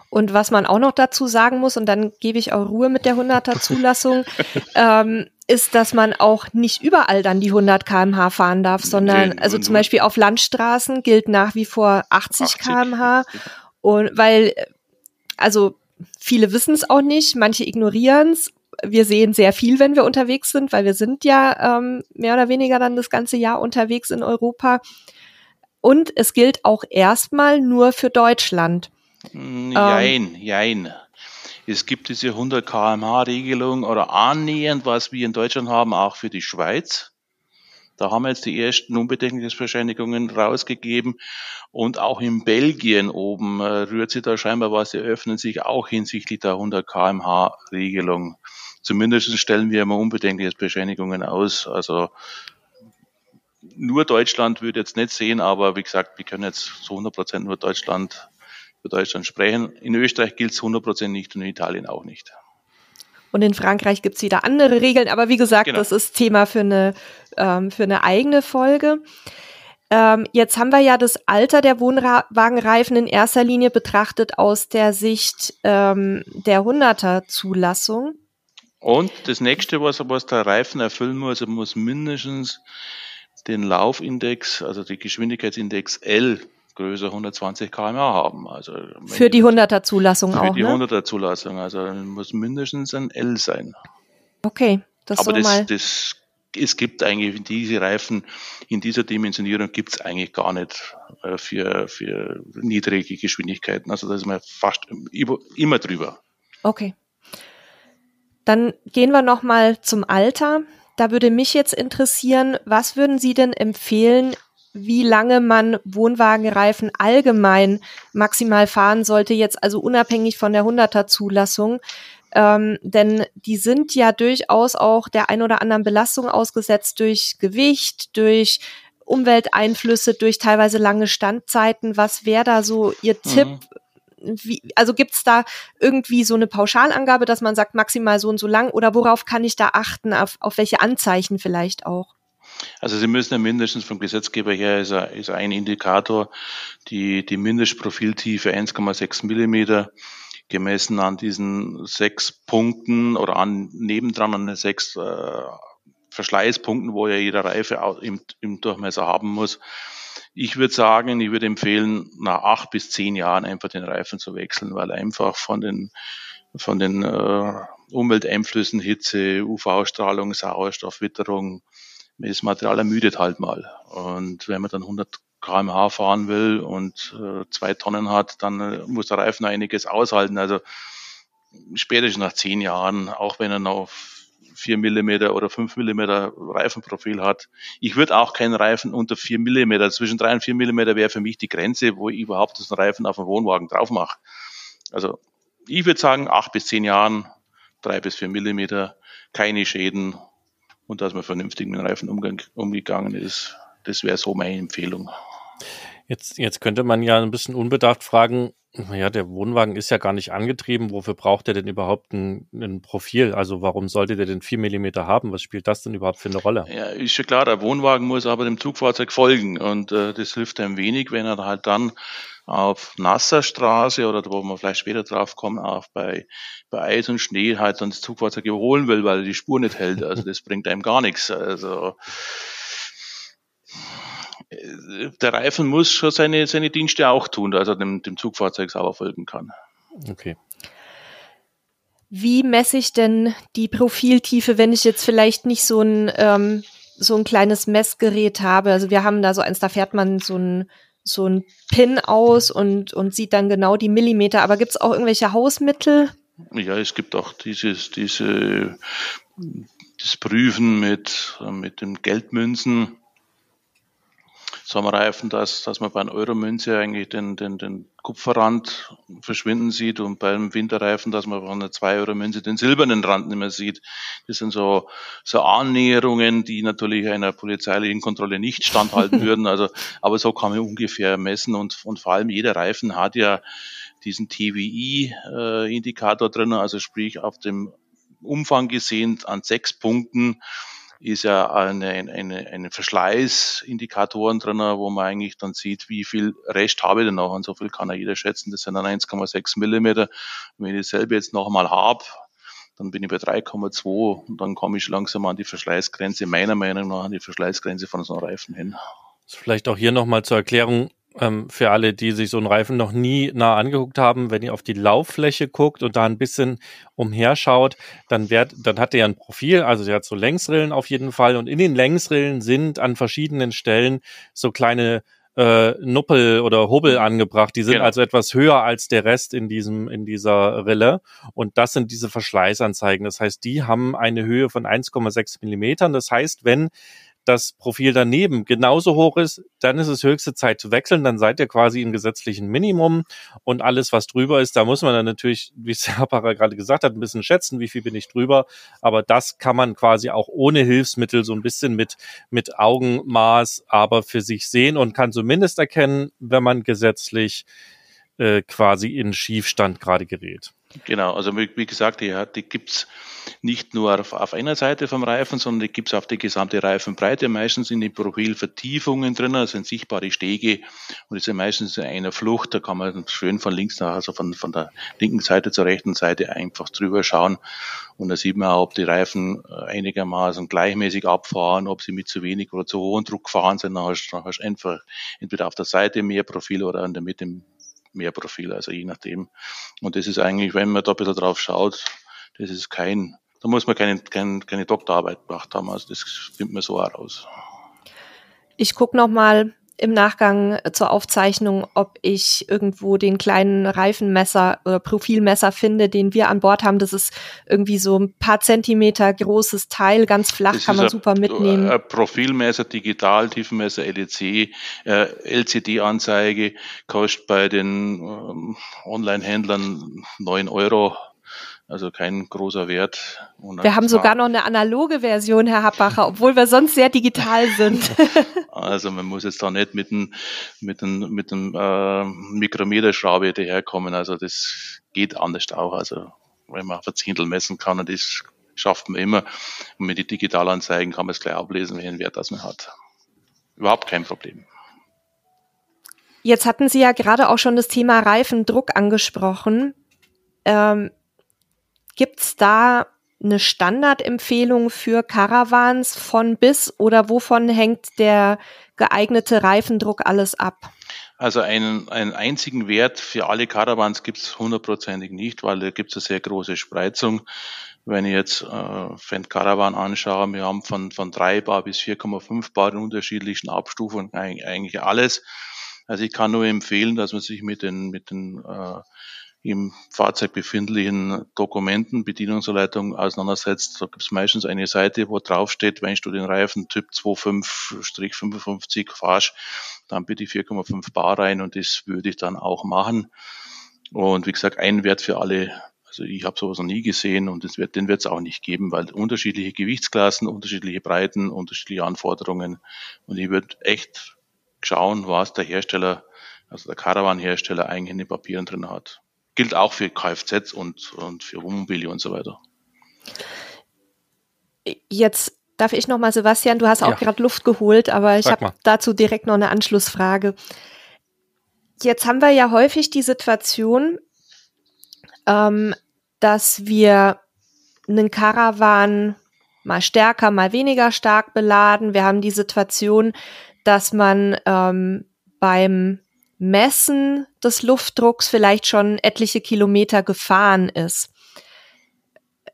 Und was man auch noch dazu sagen muss, und dann gebe ich auch Ruhe mit der 100er Zulassung, ähm, ist, dass man auch nicht überall dann die 100 kmh fahren darf, sondern nee, also zum Beispiel auf Landstraßen gilt nach wie vor 80, 80. kmh. Und weil, also viele wissen es auch nicht, manche ignorieren es. Wir sehen sehr viel, wenn wir unterwegs sind, weil wir sind ja ähm, mehr oder weniger dann das ganze Jahr unterwegs in Europa. Und es gilt auch erstmal nur für Deutschland. Hm, jein, ähm, jein. Es gibt diese 100 kmh Regelung oder annähernd, was wir in Deutschland haben, auch für die Schweiz. Da haben wir jetzt die ersten Unbedenkungsbescheinigungen rausgegeben. Und auch in Belgien oben äh, rührt sich da scheinbar was. Sie öffnen sich auch hinsichtlich der 100 kmh Regelung. Zumindest stellen wir immer Unbedenkungsbescheinigungen aus. Also nur Deutschland würde jetzt nicht sehen, aber wie gesagt, wir können jetzt zu 100 Prozent nur Deutschland für Deutschland sprechen. In Österreich gilt es 100% nicht und in Italien auch nicht. Und in Frankreich gibt es wieder andere Regeln, aber wie gesagt, genau. das ist Thema für eine, ähm, für eine eigene Folge. Ähm, jetzt haben wir ja das Alter der Wohnwagenreifen in erster Linie betrachtet aus der Sicht ähm, der 100er-Zulassung. Und das nächste, was, was der Reifen erfüllen muss, er muss mindestens den Laufindex, also die Geschwindigkeitsindex L größer 120 km/h haben. Also für die 100er Zulassung für auch. Für die ne? 100er Zulassung. Also muss mindestens ein L sein. Okay, das Aber das, mal. das es gibt eigentlich diese Reifen in dieser Dimensionierung gibt es eigentlich gar nicht äh, für, für niedrige Geschwindigkeiten. Also da ist man fast immer drüber. Okay. Dann gehen wir noch mal zum Alter. Da würde mich jetzt interessieren, was würden Sie denn empfehlen, wie lange man Wohnwagenreifen allgemein maximal fahren sollte, jetzt also unabhängig von der 100er Zulassung. Ähm, denn die sind ja durchaus auch der ein oder anderen Belastung ausgesetzt durch Gewicht, durch Umwelteinflüsse, durch teilweise lange Standzeiten. Was wäre da so Ihr mhm. Tipp? Wie, also gibt's da irgendwie so eine Pauschalangabe, dass man sagt maximal so und so lang oder worauf kann ich da achten, auf, auf welche Anzeichen vielleicht auch? Also Sie müssen ja mindestens vom Gesetzgeber her ist, ein, ist ein Indikator die, die Mindestprofiltiefe 1,6 Millimeter gemessen an diesen sechs Punkten oder an nebendran an den sechs äh, Verschleißpunkten, wo ja jeder Reife im, im Durchmesser haben muss. Ich würde sagen, ich würde empfehlen, nach acht bis zehn Jahren einfach den Reifen zu wechseln, weil einfach von den von den äh, Umwelteinflüssen, Hitze, UV-Strahlung, Sauerstoff, Witterung, das Material ermüdet halt mal. Und wenn man dann 100 kmh fahren will und äh, zwei Tonnen hat, dann äh, muss der Reifen einiges aushalten. Also spätestens nach zehn Jahren, auch wenn er noch 4 mm oder 5 mm Reifenprofil hat. Ich würde auch keinen Reifen unter 4 mm, zwischen 3 und 4 mm wäre für mich die Grenze, wo ich überhaupt das Reifen auf dem Wohnwagen drauf mache. Also ich würde sagen, 8 bis 10 Jahren, 3 bis 4 mm, keine Schäden und dass man vernünftig mit dem Reifen umgegangen ist. Das wäre so meine Empfehlung. Jetzt, jetzt könnte man ja ein bisschen unbedacht fragen, ja, der Wohnwagen ist ja gar nicht angetrieben. Wofür braucht er denn überhaupt ein, ein Profil? Also warum sollte der denn 4 mm haben? Was spielt das denn überhaupt für eine Rolle? Ja, ist schon klar, der Wohnwagen muss aber dem Zugfahrzeug folgen und äh, das hilft einem wenig, wenn er halt dann auf nasser Straße oder wo man vielleicht später drauf kommt, auch bei, bei Eis und Schnee halt dann das Zugfahrzeug überholen will, weil er die Spur nicht hält. Also das bringt einem gar nichts. Also der Reifen muss schon seine, seine Dienste auch tun, dass er dem, dem Zugfahrzeug sauber folgen kann. Okay. Wie messe ich denn die Profiltiefe, wenn ich jetzt vielleicht nicht so ein, ähm, so ein kleines Messgerät habe? Also wir haben da so eins, da fährt man so ein so ein Pin aus und, und sieht dann genau die Millimeter. Aber gibt es auch irgendwelche Hausmittel, Ja, es gibt auch dieses, diese, das Prüfen mit, mit den Geldmünzen. Sommerreifen, dass, dass man bei einer Euromünze eigentlich den, den, den Kupferrand verschwinden sieht und beim Winterreifen, dass man bei einer 2-Euro-Münze den silbernen Rand nicht mehr sieht. Das sind so, so Annäherungen, die natürlich einer polizeilichen Kontrolle nicht standhalten würden. Also, aber so kann man ungefähr messen und, und vor allem jeder Reifen hat ja diesen TWI-Indikator äh, drin, also sprich auf dem Umfang gesehen an sechs Punkten ist ja eine, eine, eine Verschleißindikatoren drin, wo man eigentlich dann sieht, wie viel Rest habe ich denn noch. Und so viel kann ja jeder schätzen. Das sind dann 1,6 Millimeter. wenn ich dasselbe jetzt noch einmal habe, dann bin ich bei 3,2 und dann komme ich langsam an die Verschleißgrenze, meiner Meinung nach an die Verschleißgrenze von so einem Reifen hin. Vielleicht auch hier nochmal zur Erklärung, ähm, für alle, die sich so einen Reifen noch nie nah angeguckt haben, wenn ihr auf die Lauffläche guckt und da ein bisschen umherschaut, dann, wird, dann hat er ein Profil, also der hat so Längsrillen auf jeden Fall und in den Längsrillen sind an verschiedenen Stellen so kleine äh, Nuppel oder Hubbel mhm. angebracht. Die sind genau. also etwas höher als der Rest in diesem in dieser Rille und das sind diese Verschleißanzeigen. Das heißt, die haben eine Höhe von 1,6 Millimetern. Das heißt, wenn das Profil daneben genauso hoch ist, dann ist es höchste Zeit zu wechseln. Dann seid ihr quasi im gesetzlichen Minimum und alles, was drüber ist, da muss man dann natürlich, wie es Herr Parra gerade gesagt hat, ein bisschen schätzen, wie viel bin ich drüber. Aber das kann man quasi auch ohne Hilfsmittel so ein bisschen mit, mit Augenmaß aber für sich sehen und kann zumindest erkennen, wenn man gesetzlich äh, quasi in Schiefstand gerade gerät. Genau, also wie, gesagt, die, die gibt's nicht nur auf, auf, einer Seite vom Reifen, sondern die gibt's auf die gesamte Reifenbreite. Meistens sind die Profilvertiefungen drin, das sind sichtbare Stege und die sind meistens in einer Flucht. Da kann man schön von links nach, also von, von der linken Seite zur rechten Seite einfach drüber schauen. Und da sieht man auch, ob die Reifen einigermaßen gleichmäßig abfahren, ob sie mit zu wenig oder zu hohem Druck gefahren sind. Dann hast du einfach entweder auf der Seite mehr Profil oder in der Mitte mehr Profil, also je nachdem. Und das ist eigentlich, wenn man da ein bisschen drauf schaut, das ist kein, da muss man keine, keine, keine Doktorarbeit gemacht haben, also das findet man so heraus. Ich gucke nochmal im Nachgang zur Aufzeichnung, ob ich irgendwo den kleinen Reifenmesser oder Profilmesser finde, den wir an Bord haben. Das ist irgendwie so ein paar Zentimeter großes Teil, ganz flach, das kann man super mitnehmen. Ein Profilmesser, Digital, Tiefenmesser, LEC, äh, LCD-Anzeige, kostet bei den ähm, Online-Händlern neun Euro also kein großer Wert. wir haben sogar noch eine analoge Version, Herr Happacher, obwohl wir sonst sehr digital sind. also man muss jetzt da nicht mit einem mit einem, mit einem äh, Mikrometerschraube daherkommen. Also das geht anders auch. Also wenn man auf ein Zehntel messen kann, und das schafft man immer. Und mit den Digitalanzeigen kann man es gleich ablesen, welchen Wert das man hat. Überhaupt kein Problem. Jetzt hatten Sie ja gerade auch schon das Thema Reifendruck angesprochen. Ähm, Gibt es da eine Standardempfehlung für Caravans von bis oder wovon hängt der geeignete Reifendruck alles ab? Also einen, einen einzigen Wert für alle Caravans gibt es hundertprozentig nicht, weil da gibt es eine sehr große Spreizung. Wenn ich jetzt äh, Fendt Caravan anschaue, wir haben von, von 3 Bar bis 4,5 Bar in unterschiedlichen Abstufungen eigentlich alles. Also ich kann nur empfehlen, dass man sich mit den, mit den äh, im Fahrzeug befindlichen Dokumenten, Bedienungsanleitung auseinandersetzt. Da gibt es meistens eine Seite, wo drauf steht, wenn du den Reifen Typ 25-55 fahrst, dann bitte 4,5 Bar rein und das würde ich dann auch machen. Und wie gesagt, ein Wert für alle. Also ich habe sowas noch nie gesehen und das wird, den wird es auch nicht geben, weil unterschiedliche Gewichtsklassen, unterschiedliche Breiten, unterschiedliche Anforderungen. Und ich würde echt schauen, was der Hersteller, also der Caravan-Hersteller eigentlich in den Papieren drin hat gilt auch für Kfz und, und für Wohnmobile und so weiter. Jetzt darf ich noch mal, Sebastian, du hast auch ja. gerade Luft geholt, aber ich habe dazu direkt noch eine Anschlussfrage. Jetzt haben wir ja häufig die Situation, ähm, dass wir einen Karawan mal stärker, mal weniger stark beladen. Wir haben die Situation, dass man ähm, beim Messen des Luftdrucks vielleicht schon etliche Kilometer gefahren ist.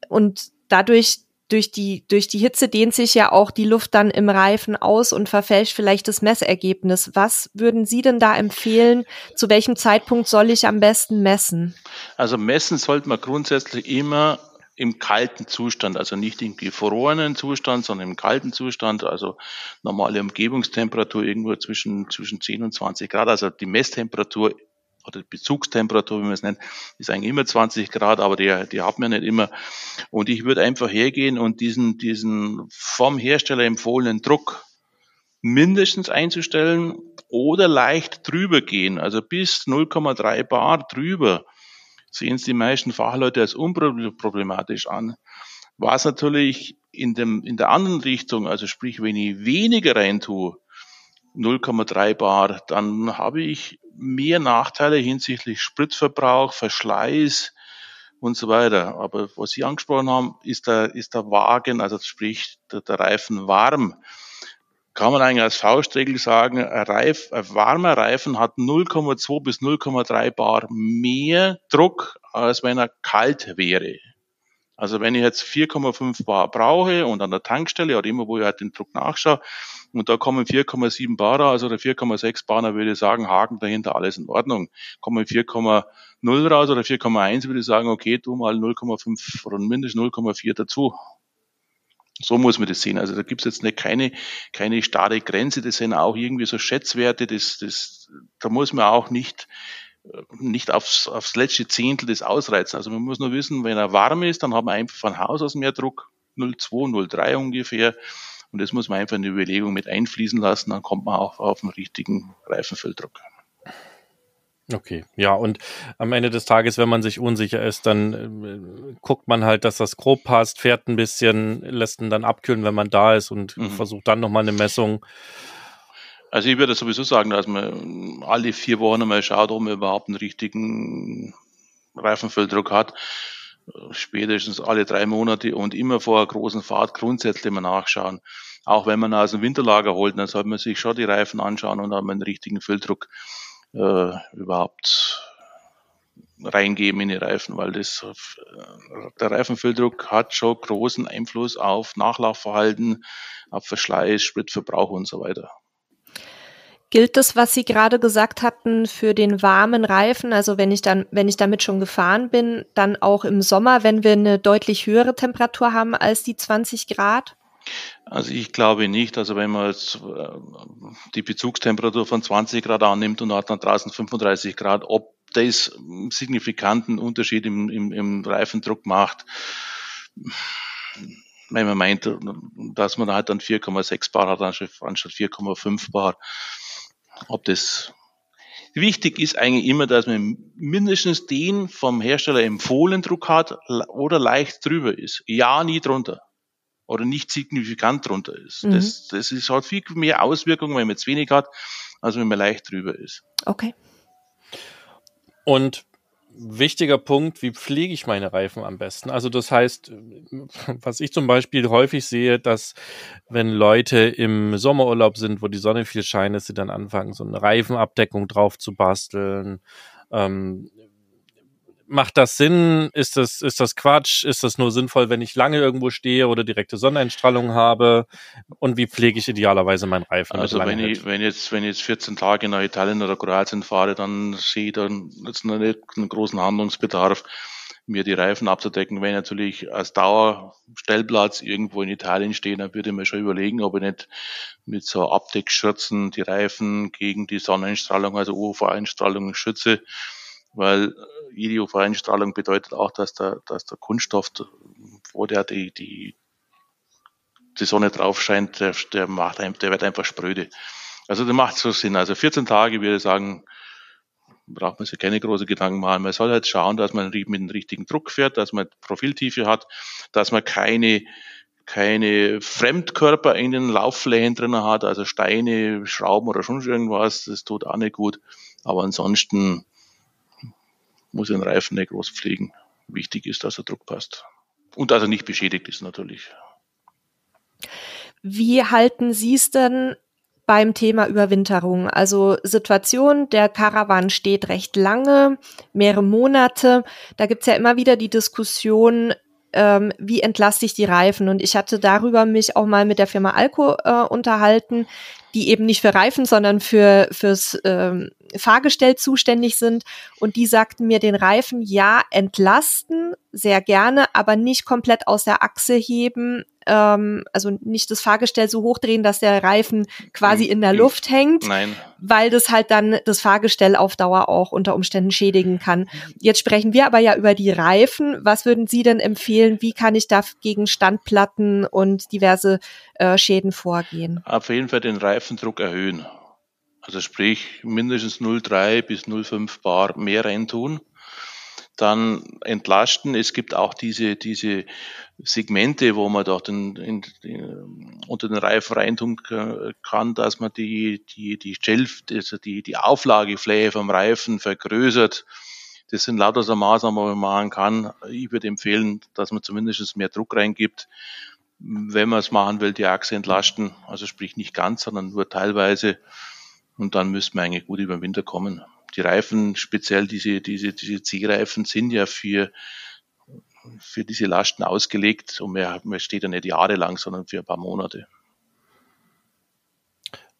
Und dadurch durch die, durch die Hitze dehnt sich ja auch die Luft dann im Reifen aus und verfälscht vielleicht das Messergebnis. Was würden Sie denn da empfehlen? Zu welchem Zeitpunkt soll ich am besten messen? Also messen sollte man grundsätzlich immer im kalten Zustand, also nicht im gefrorenen Zustand, sondern im kalten Zustand, also normale Umgebungstemperatur irgendwo zwischen, zwischen 10 und 20 Grad, also die Messtemperatur oder Bezugstemperatur, wie man es nennt, ist eigentlich immer 20 Grad, aber die, die hat man nicht immer. Und ich würde einfach hergehen und diesen, diesen vom Hersteller empfohlenen Druck mindestens einzustellen oder leicht drüber gehen, also bis 0,3 Bar drüber sehen es die meisten Fachleute als unproblematisch an. Was natürlich in, dem, in der anderen Richtung, also sprich, wenn ich weniger rein tue, 0,3 Bar, dann habe ich mehr Nachteile hinsichtlich Spritverbrauch, Verschleiß und so weiter. Aber was Sie angesprochen haben, ist der, ist der Wagen, also sprich der, der Reifen warm. Kann man eigentlich als Faustregel sagen, ein, Reif, ein warmer Reifen hat 0,2 bis 0,3 Bar mehr Druck, als wenn er kalt wäre. Also wenn ich jetzt 4,5 Bar brauche und an der Tankstelle oder immer, wo ich halt den Druck nachschaue, und da kommen 4,7 Bar raus oder 4,6 Bar, dann würde ich sagen, Haken dahinter, alles in Ordnung. Kommen 4,0 raus oder 4,1, würde ich sagen, okay, tu mal 0,5 oder mindestens 0,4 dazu. So muss man das sehen. Also da gibt es jetzt nicht keine, keine starre Grenze, das sind auch irgendwie so Schätzwerte, das, das, da muss man auch nicht nicht aufs, aufs letzte Zehntel des ausreizen. Also man muss nur wissen, wenn er warm ist, dann hat man einfach von Haus aus mehr Druck, 0,2, 0,3 ungefähr. Und das muss man einfach in die Überlegung mit einfließen lassen, dann kommt man auch auf den richtigen Reifenfülldruck. Okay, ja, und am Ende des Tages, wenn man sich unsicher ist, dann äh, guckt man halt, dass das grob passt, fährt ein bisschen, lässt ihn dann abkühlen, wenn man da ist und mhm. versucht dann nochmal eine Messung also ich würde sowieso sagen, dass man alle vier Wochen mal schaut, ob man überhaupt einen richtigen Reifenfülldruck hat. Spätestens alle drei Monate und immer vor einer großen Fahrt grundsätzlich mal nachschauen. Auch wenn man aus dem Winterlager holt, dann sollte man sich schon die Reifen anschauen und dann einen richtigen Fülldruck äh, überhaupt reingeben in die Reifen, weil das äh, der Reifenfülldruck hat schon großen Einfluss auf Nachlaufverhalten, auf Verschleiß, Spritverbrauch und so weiter. Gilt das, was Sie gerade gesagt hatten, für den warmen Reifen? Also wenn ich dann, wenn ich damit schon gefahren bin, dann auch im Sommer, wenn wir eine deutlich höhere Temperatur haben als die 20 Grad? Also ich glaube nicht. Also wenn man jetzt äh, die Bezugstemperatur von 20 Grad annimmt und hat dann draußen 35 Grad, ob das einen signifikanten Unterschied im, im, im Reifendruck macht, wenn man meint, dass man halt dann 4,6 Bar hat anstatt 4,5 Bar ob das Wichtig ist eigentlich immer, dass man mindestens den vom Hersteller empfohlenen Druck hat oder leicht drüber ist. Ja, nie drunter. Oder nicht signifikant drunter ist. Mhm. Das, das ist, hat viel mehr Auswirkungen, wenn man zu wenig hat, als wenn man leicht drüber ist. Okay. Und wichtiger Punkt, wie pflege ich meine Reifen am besten? Also das heißt, was ich zum Beispiel häufig sehe, dass wenn Leute im Sommerurlaub sind, wo die Sonne viel scheint, dass sie dann anfangen, so eine Reifenabdeckung drauf zu basteln. Ähm, macht das Sinn? Ist das, ist das Quatsch? Ist das nur sinnvoll, wenn ich lange irgendwo stehe oder direkte Sonneneinstrahlung habe? Und wie pflege ich idealerweise meinen Reifen? Also wenn ich, wenn jetzt, wenn ich jetzt 14 Tage nach Italien oder Kroatien fahre, dann sehe ich dann jetzt noch nicht einen großen Handlungsbedarf, mir die Reifen abzudecken. Wenn ich natürlich als Dauerstellplatz irgendwo in Italien stehe, dann würde ich mir schon überlegen, ob ich nicht mit so Abdeckschürzen die Reifen gegen die Sonneneinstrahlung, also UV-Einstrahlung schütze weil jede UV-Einstrahlung bedeutet auch, dass der, dass der Kunststoff, wo der die, die, die Sonne drauf scheint, der, der, macht, der wird einfach spröde. Also das macht so Sinn. Also 14 Tage würde ich sagen, braucht man sich keine großen Gedanken machen. Man soll halt schauen, dass man mit dem richtigen Druck fährt, dass man Profiltiefe hat, dass man keine, keine Fremdkörper in den Laufflächen drin hat, also Steine, Schrauben oder schon irgendwas, das tut auch nicht gut. Aber ansonsten muss ein Reifen nicht groß pflegen. Wichtig ist, dass der Druck passt. Und dass er nicht beschädigt ist natürlich. Wie halten Sie es denn beim Thema Überwinterung? Also Situation, der Karawan steht recht lange, mehrere Monate. Da gibt's ja immer wieder die Diskussion, ähm, wie entlaste ich die Reifen? Und ich hatte darüber mich auch mal mit der Firma Alco äh, unterhalten, die eben nicht für Reifen, sondern für fürs ähm, Fahrgestell zuständig sind. Und die sagten mir, den Reifen ja entlasten, sehr gerne, aber nicht komplett aus der Achse heben, ähm, also nicht das Fahrgestell so hochdrehen, dass der Reifen quasi in der hm. Luft hängt, Nein. weil das halt dann das Fahrgestell auf Dauer auch unter Umständen schädigen kann. Jetzt sprechen wir aber ja über die Reifen. Was würden Sie denn empfehlen? Wie kann ich da gegen Standplatten und diverse äh, Schäden vorgehen? Auf jeden Fall den Reifendruck erhöhen. Also sprich mindestens 0,3 bis 0,5 Bar mehr reintun dann entlasten. Es gibt auch diese, diese Segmente, wo man dort in, in, in, unter den Reifen reintun kann, dass man die, die, die Shelf, also die, die Auflagefläche vom Reifen vergrößert. Das sind lauter so Maßnahmen, die man machen kann. Ich würde empfehlen, dass man zumindest mehr Druck reingibt. Wenn man es machen will, die Achse entlasten, also sprich nicht ganz, sondern nur teilweise. Und dann müsste man eigentlich gut über den Winter kommen die Reifen, speziell diese, diese, diese C-Reifen sind ja für, für diese Lasten ausgelegt und man, man steht ja nicht jahrelang, sondern für ein paar Monate.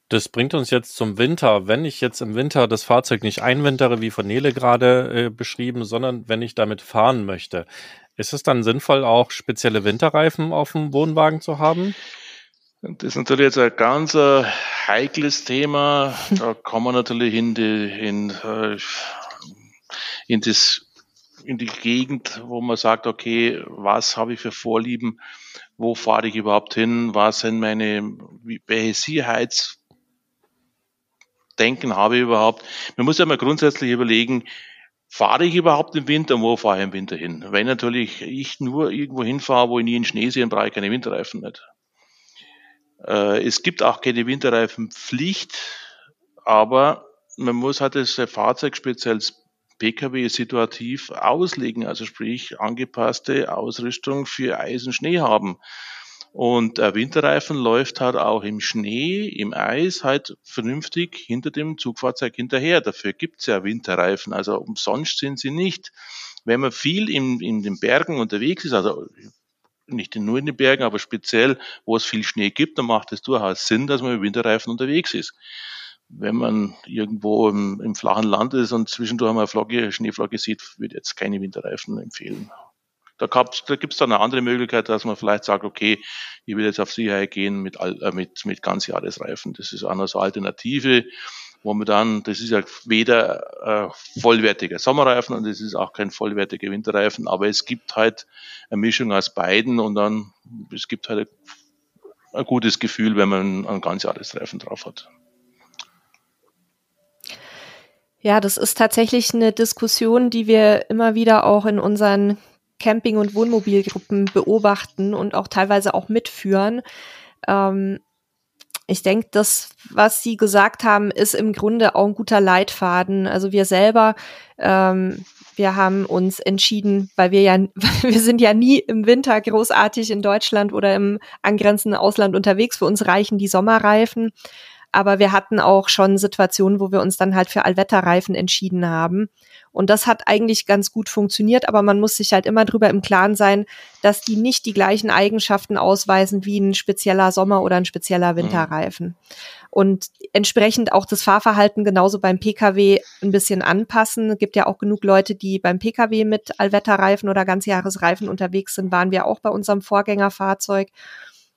Das bringt uns jetzt zum Winter. Wenn ich jetzt im Winter das Fahrzeug nicht einwintere, wie von Nele gerade äh, beschrieben, sondern wenn ich damit fahren möchte, ist es dann sinnvoll, auch spezielle Winterreifen auf dem Wohnwagen zu haben? Das ist natürlich jetzt ein ganz äh, heikles Thema. Da kann man natürlich in die, in, äh, in das, in die Gegend, wo man sagt, okay, was habe ich für Vorlieben? Wo fahre ich überhaupt hin? Was sind meine, welche Sicherheitsdenken habe ich überhaupt? Man muss ja mal grundsätzlich überlegen, fahre ich überhaupt im Winter und wo fahre ich im Winter hin? Wenn natürlich ich nur irgendwo hinfahre, wo ich nie in Schnee sehe, brauche ich keine Winterreifen nicht. Äh, es gibt auch keine Winterreifenpflicht, aber man muss halt das Fahrzeug speziell Pkw situativ auslegen, also sprich angepasste Ausrüstung für Eis und Schnee haben. Und der Winterreifen läuft halt auch im Schnee, im Eis halt vernünftig hinter dem Zugfahrzeug hinterher. Dafür gibt's ja Winterreifen, also umsonst sind sie nicht. Wenn man viel in, in den Bergen unterwegs ist, also nicht nur in den Bergen, aber speziell, wo es viel Schnee gibt, dann macht es durchaus Sinn, dass man mit Winterreifen unterwegs ist. Wenn man irgendwo im, im flachen Land ist und zwischendurch einmal eine Flocke, Schneeflocke sieht, würde jetzt keine Winterreifen empfehlen. Da, da gibt es dann eine andere Möglichkeit, dass man vielleicht sagt, okay, ich will jetzt auf Sicherheit gehen mit, äh, mit, mit Ganzjahresreifen. Das ist eine so Alternative wo man dann, das ist ja weder äh, vollwertiger Sommerreifen und es ist auch kein vollwertiger Winterreifen, aber es gibt halt eine Mischung aus beiden und dann, es gibt halt ein gutes Gefühl, wenn man einen Ganzjahresreifen drauf hat. Ja, das ist tatsächlich eine Diskussion, die wir immer wieder auch in unseren Camping- und Wohnmobilgruppen beobachten und auch teilweise auch mitführen. Ähm, ich denke, das, was Sie gesagt haben, ist im Grunde auch ein guter Leitfaden. Also wir selber, ähm, wir haben uns entschieden, weil wir ja, wir sind ja nie im Winter großartig in Deutschland oder im angrenzenden Ausland unterwegs. Für uns reichen die Sommerreifen. Aber wir hatten auch schon Situationen, wo wir uns dann halt für Allwetterreifen entschieden haben. Und das hat eigentlich ganz gut funktioniert, aber man muss sich halt immer drüber im Klaren sein, dass die nicht die gleichen Eigenschaften ausweisen wie ein spezieller Sommer- oder ein spezieller mhm. Winterreifen. Und entsprechend auch das Fahrverhalten genauso beim Pkw ein bisschen anpassen. Es gibt ja auch genug Leute, die beim Pkw mit Allwetterreifen oder Ganzjahresreifen unterwegs sind, waren wir auch bei unserem Vorgängerfahrzeug.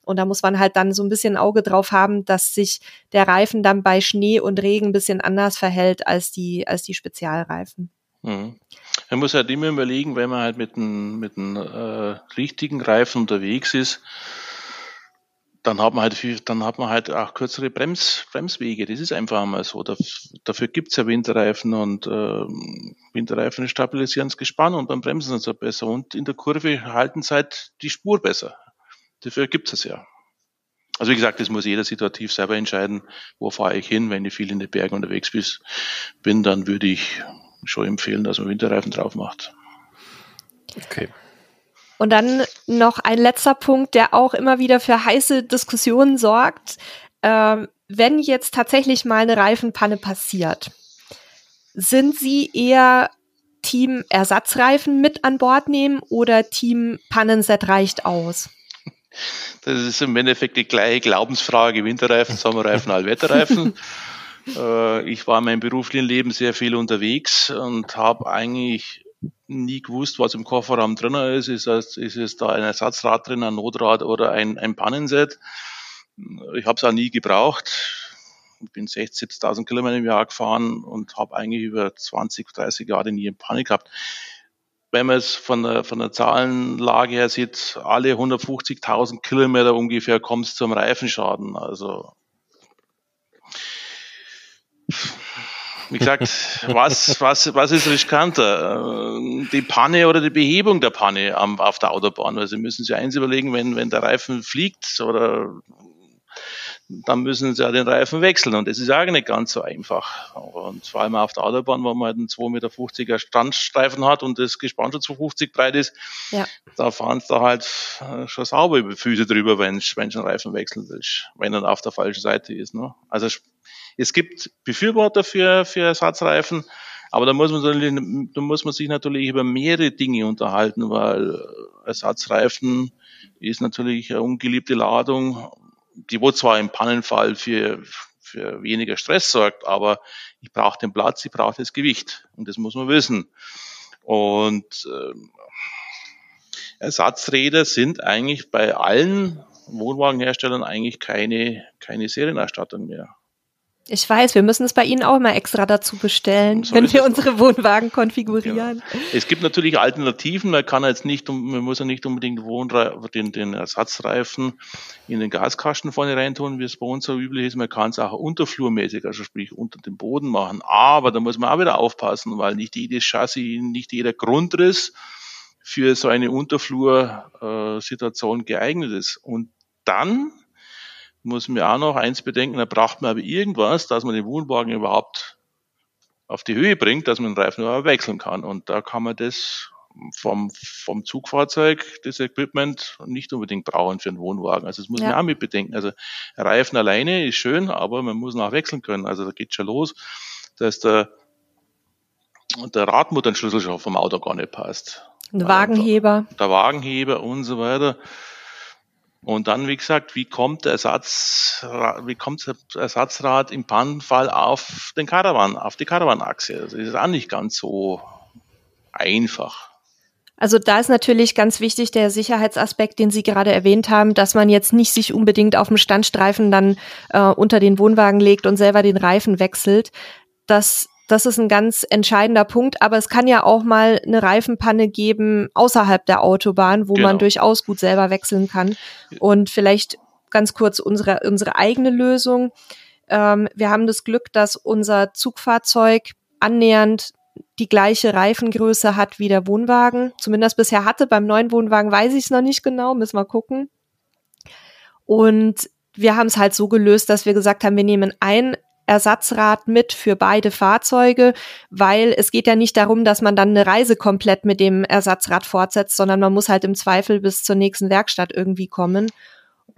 Und da muss man halt dann so ein bisschen Auge drauf haben, dass sich der Reifen dann bei Schnee und Regen ein bisschen anders verhält als die, als die Spezialreifen. Mhm. Man muss halt immer überlegen, wenn man halt mit einem mit äh, richtigen Reifen unterwegs ist, dann hat man halt viel, dann hat man halt auch kürzere Brems, Bremswege. Das ist einfach einmal so. Da, dafür gibt's ja Winterreifen und äh, Winterreifen stabilisieren das Gespann und beim Bremsen sind sie besser. Und in der Kurve halten sie halt die Spur besser. Dafür gibt es ja. Also wie gesagt, das muss jeder situativ selber entscheiden, wo fahre ich hin. Wenn ich viel in den Bergen unterwegs bin, dann würde ich schon empfehlen, dass man Winterreifen drauf macht. Okay. Und dann noch ein letzter Punkt, der auch immer wieder für heiße Diskussionen sorgt. Ähm, wenn jetzt tatsächlich mal eine Reifenpanne passiert, sind Sie eher Team Ersatzreifen mit an Bord nehmen oder Team Pannenset reicht aus? Das ist im Endeffekt die gleiche Glaubensfrage, Winterreifen, Sommerreifen, Allwetterreifen. äh, ich war in meinem beruflichen Leben sehr viel unterwegs und habe eigentlich nie gewusst, was im Kofferraum drin ist. Ist es, ist es da ein Ersatzrad drin, ein Notrad oder ein, ein Pannenset? Ich habe es auch nie gebraucht. Ich bin 60, 70.000 Kilometer im Jahr gefahren und habe eigentlich über 20, 30 Jahre nie eine Panne gehabt. Wenn man es von der, von der Zahlenlage her sieht, alle 150.000 Kilometer ungefähr kommt es zum Reifenschaden. Also wie gesagt, was, was, was ist riskanter? Die Panne oder die Behebung der Panne am, auf der Autobahn? Weil Sie müssen sich eins überlegen, wenn, wenn der Reifen fliegt oder dann müssen sie ja den Reifen wechseln und das ist auch nicht ganz so einfach. Und vor allem auf der Autobahn, wo man halt einen 2,50 Meter Standstreifen hat und das Gespann schon 250 breit ist, ja. da fahren sie da halt äh, schon sauber über Füße drüber, wenn du einen Reifen wechseln willst, wenn er auf der falschen Seite ist. Ne? Also es gibt Befürworter für, für Ersatzreifen, aber da muss, man, da muss man sich natürlich über mehrere Dinge unterhalten, weil Ersatzreifen ist natürlich eine ungeliebte Ladung die wo zwar im Pannenfall für, für weniger Stress sorgt, aber ich brauche den Platz, ich brauche das Gewicht und das muss man wissen. Und äh, Ersatzräder sind eigentlich bei allen Wohnwagenherstellern eigentlich keine, keine Serienerstattung mehr. Ich weiß, wir müssen es bei Ihnen auch mal extra dazu bestellen, so wenn wir unsere Wohnwagen konfigurieren. Ja. Es gibt natürlich Alternativen. Man kann jetzt nicht, man muss ja nicht unbedingt den, den Ersatzreifen in den Gaskasten vorne reintun, wie es bei uns so üblich ist. Man kann es auch unterflurmäßig, also sprich unter dem Boden machen. Aber da muss man auch wieder aufpassen, weil nicht jedes Chassis, nicht jeder Grundriss für so eine Unterflur-Situation geeignet ist. Und dann muss mir auch noch eins bedenken, da braucht man aber irgendwas, dass man den Wohnwagen überhaupt auf die Höhe bringt, dass man den Reifen überhaupt wechseln kann. Und da kann man das vom, vom Zugfahrzeug, das Equipment, nicht unbedingt brauchen für einen Wohnwagen. Also das muss ja. man auch mit bedenken. Also Reifen alleine ist schön, aber man muss noch wechseln können. Also da geht schon los, dass der, der Radmutternschlüssel schon vom Auto gar nicht passt. Ein Wagenheber. Der Wagenheber und so weiter. Und dann, wie gesagt, wie kommt der Ersatz, wie kommt das Ersatzrad im Pannenfall auf den Karawan, auf die Karawanachse? Das ist auch nicht ganz so einfach. Also da ist natürlich ganz wichtig der Sicherheitsaspekt, den Sie gerade erwähnt haben, dass man jetzt nicht sich unbedingt auf dem Standstreifen dann äh, unter den Wohnwagen legt und selber den Reifen wechselt. Das das ist ein ganz entscheidender Punkt, aber es kann ja auch mal eine Reifenpanne geben außerhalb der Autobahn, wo genau. man durchaus gut selber wechseln kann. Und vielleicht ganz kurz unsere, unsere eigene Lösung. Ähm, wir haben das Glück, dass unser Zugfahrzeug annähernd die gleiche Reifengröße hat wie der Wohnwagen. Zumindest bisher hatte. Beim neuen Wohnwagen weiß ich es noch nicht genau, müssen wir gucken. Und wir haben es halt so gelöst, dass wir gesagt haben, wir nehmen ein Ersatzrad mit für beide Fahrzeuge, weil es geht ja nicht darum, dass man dann eine Reise komplett mit dem Ersatzrad fortsetzt, sondern man muss halt im Zweifel bis zur nächsten Werkstatt irgendwie kommen.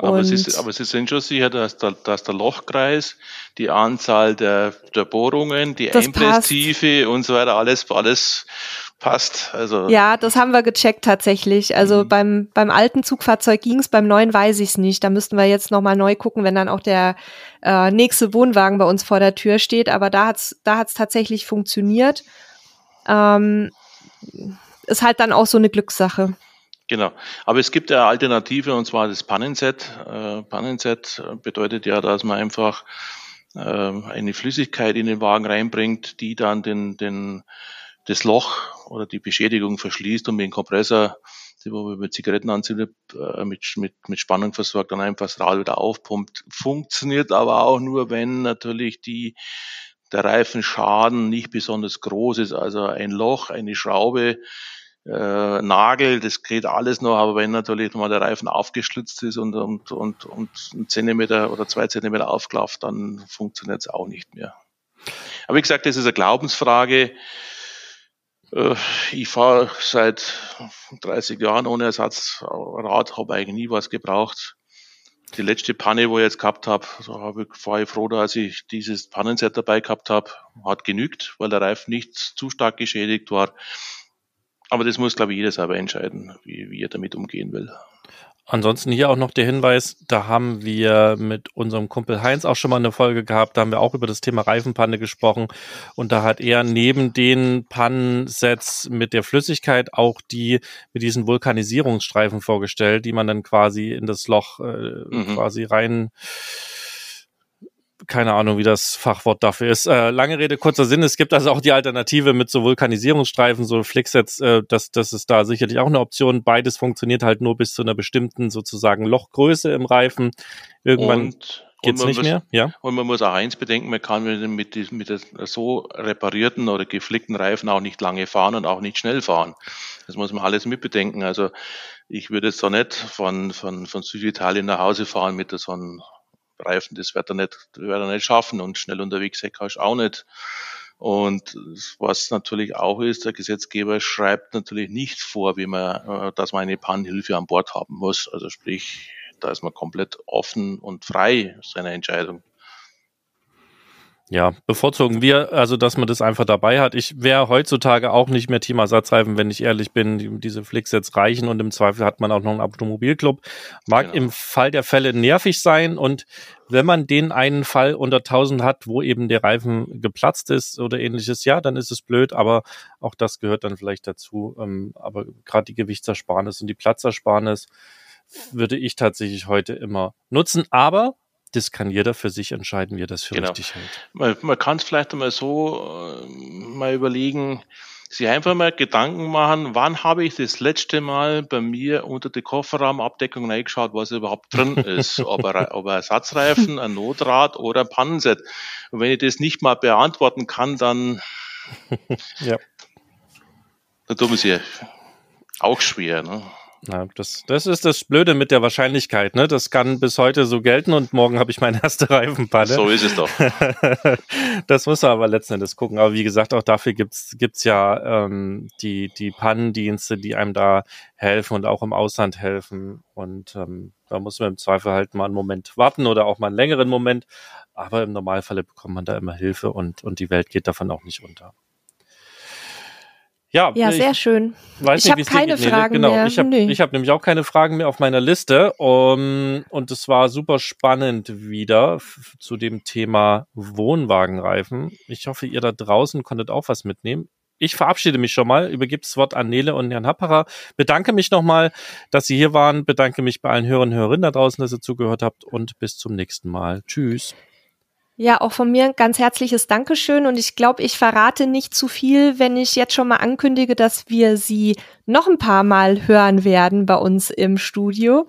Aber, Sie, aber Sie, sind schon sicher, dass der, dass der, Lochkreis, die Anzahl der, der Bohrungen, die Einpresstiefe und so weiter, alles, alles passt. Also ja, das haben wir gecheckt tatsächlich. Also mhm. beim, beim alten Zugfahrzeug ging's, beim neuen weiß ich's nicht. Da müssten wir jetzt nochmal neu gucken, wenn dann auch der äh, nächste Wohnwagen bei uns vor der Tür steht. Aber da hat's da hat's tatsächlich funktioniert. Ähm, ist halt dann auch so eine Glückssache. Genau. Aber es gibt eine Alternative und zwar das Pannenset. Äh, Pannenset bedeutet ja, dass man einfach äh, eine Flüssigkeit in den Wagen reinbringt, die dann den, den das Loch oder die Beschädigung verschließt und mit dem Kompressor, die wo man mit Zigaretten anzündet, äh, mit, mit, mit Spannung versorgt, dann einfach das Rad wieder aufpumpt. Funktioniert aber auch nur, wenn natürlich die, der Reifenschaden nicht besonders groß ist. Also ein Loch, eine Schraube, äh, Nagel, das geht alles noch, aber wenn natürlich mal der Reifen aufgeschlitzt ist und, und, und, und ein Zentimeter oder zwei Zentimeter aufklafft, dann funktioniert es auch nicht mehr. Aber wie gesagt, das ist eine Glaubensfrage. Äh, ich fahre seit 30 Jahren ohne Ersatzrad, habe eigentlich nie was gebraucht. die letzte Panne, wo ich jetzt gehabt habe, war ich froh, dass ich dieses Pannenset dabei gehabt habe. Hat genügt, weil der Reifen nicht zu stark geschädigt war. Aber das muss, glaube ich, jeder selber entscheiden, wie, wie er damit umgehen will. Ansonsten hier auch noch der Hinweis, da haben wir mit unserem Kumpel Heinz auch schon mal eine Folge gehabt, da haben wir auch über das Thema Reifenpanne gesprochen und da hat er neben den Pannensets mit der Flüssigkeit auch die mit diesen Vulkanisierungsstreifen vorgestellt, die man dann quasi in das Loch äh, mhm. quasi rein keine Ahnung, wie das Fachwort dafür ist. Äh, lange Rede, kurzer Sinn. Es gibt also auch die Alternative mit so Vulkanisierungsstreifen, so Flicksets. Äh, das, das ist da sicherlich auch eine Option. Beides funktioniert halt nur bis zu einer bestimmten sozusagen Lochgröße im Reifen. Irgendwann und geht's nicht muss, mehr. Ja. Und man muss auch eins bedenken: Man kann mit, mit, mit so reparierten oder geflickten Reifen auch nicht lange fahren und auch nicht schnell fahren. Das muss man alles mitbedenken. Also ich würde jetzt doch nicht von, von, von Süditalien nach Hause fahren mit so einem Reifen, das wird er nicht, wird er nicht schaffen und schnell unterwegs sein kannst auch nicht. Und was natürlich auch ist, der Gesetzgeber schreibt natürlich nicht vor, wie man, äh, dass man eine Pannenhilfe an Bord haben muss. Also sprich, da ist man komplett offen und frei seiner Entscheidung. Ja, bevorzugen wir, also dass man das einfach dabei hat. Ich wäre heutzutage auch nicht mehr Team Ersatzreifen, wenn ich ehrlich bin. diese Flicksets reichen und im Zweifel hat man auch noch einen Automobilclub. Mag genau. im Fall der Fälle nervig sein und wenn man den einen Fall unter 1000 hat, wo eben der Reifen geplatzt ist oder ähnliches, ja, dann ist es blöd, aber auch das gehört dann vielleicht dazu. Ähm, aber gerade die Gewichtsersparnis und die Platzersparnis würde ich tatsächlich heute immer nutzen. Aber das kann jeder für sich entscheiden, wie er das für genau. richtig hält. Man, man kann es vielleicht einmal so äh, mal überlegen, sich einfach mal Gedanken machen, wann habe ich das letzte Mal bei mir unter die Kofferraumabdeckung reingeschaut, was überhaupt drin ist. ob, er, ob er Ersatzreifen, ein Notrad oder ein Pannenset. Und wenn ich das nicht mal beantworten kann, dann, ja. dann tut man sich auch schwer. Ne? Na, das, das ist das Blöde mit der Wahrscheinlichkeit, ne? Das kann bis heute so gelten und morgen habe ich meine erste Reifenpanne. So ist es doch. das muss man aber letzten Endes gucken. Aber wie gesagt, auch dafür gibt's gibt's ja ähm, die, die Pannendienste, die einem da helfen und auch im Ausland helfen. Und ähm, da muss man im Zweifel halt mal einen Moment warten oder auch mal einen längeren Moment. Aber im Normalfall bekommt man da immer Hilfe und, und die Welt geht davon auch nicht unter. Ja, ja sehr schön. ich habe keine. Fragen genau. mehr. Ich habe nee. hab nämlich auch keine Fragen mehr auf meiner Liste. Um, und es war super spannend wieder zu dem Thema Wohnwagenreifen. Ich hoffe, ihr da draußen konntet auch was mitnehmen. Ich verabschiede mich schon mal, übergebe das Wort an Nele und Herrn Happerer. Bedanke mich nochmal, dass Sie hier waren. Bedanke mich bei allen Hörern und Hörerinnen da draußen, dass ihr zugehört habt. Und bis zum nächsten Mal. Tschüss. Ja, auch von mir ein ganz herzliches Dankeschön. Und ich glaube, ich verrate nicht zu viel, wenn ich jetzt schon mal ankündige, dass wir Sie noch ein paar Mal hören werden bei uns im Studio.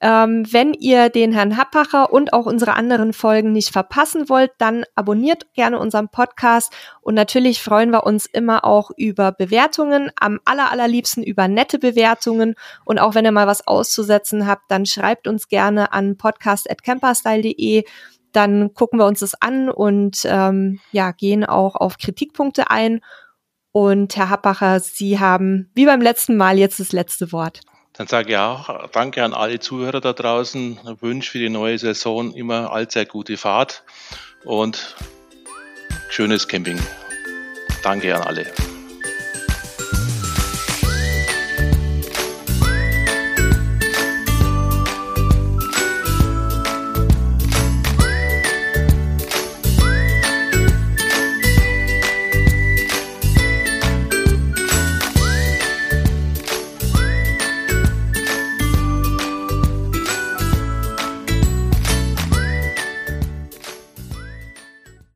Ähm, wenn ihr den Herrn Happacher und auch unsere anderen Folgen nicht verpassen wollt, dann abonniert gerne unseren Podcast. Und natürlich freuen wir uns immer auch über Bewertungen, am aller, allerliebsten über nette Bewertungen. Und auch wenn ihr mal was auszusetzen habt, dann schreibt uns gerne an podcast.camperstyle.de dann gucken wir uns das an und ähm, ja, gehen auch auf Kritikpunkte ein. Und Herr Happacher, Sie haben wie beim letzten Mal jetzt das letzte Wort. Dann sage ich auch Danke an alle Zuhörer da draußen. Ich wünsche für die neue Saison immer allzeit gute Fahrt und schönes Camping. Danke an alle.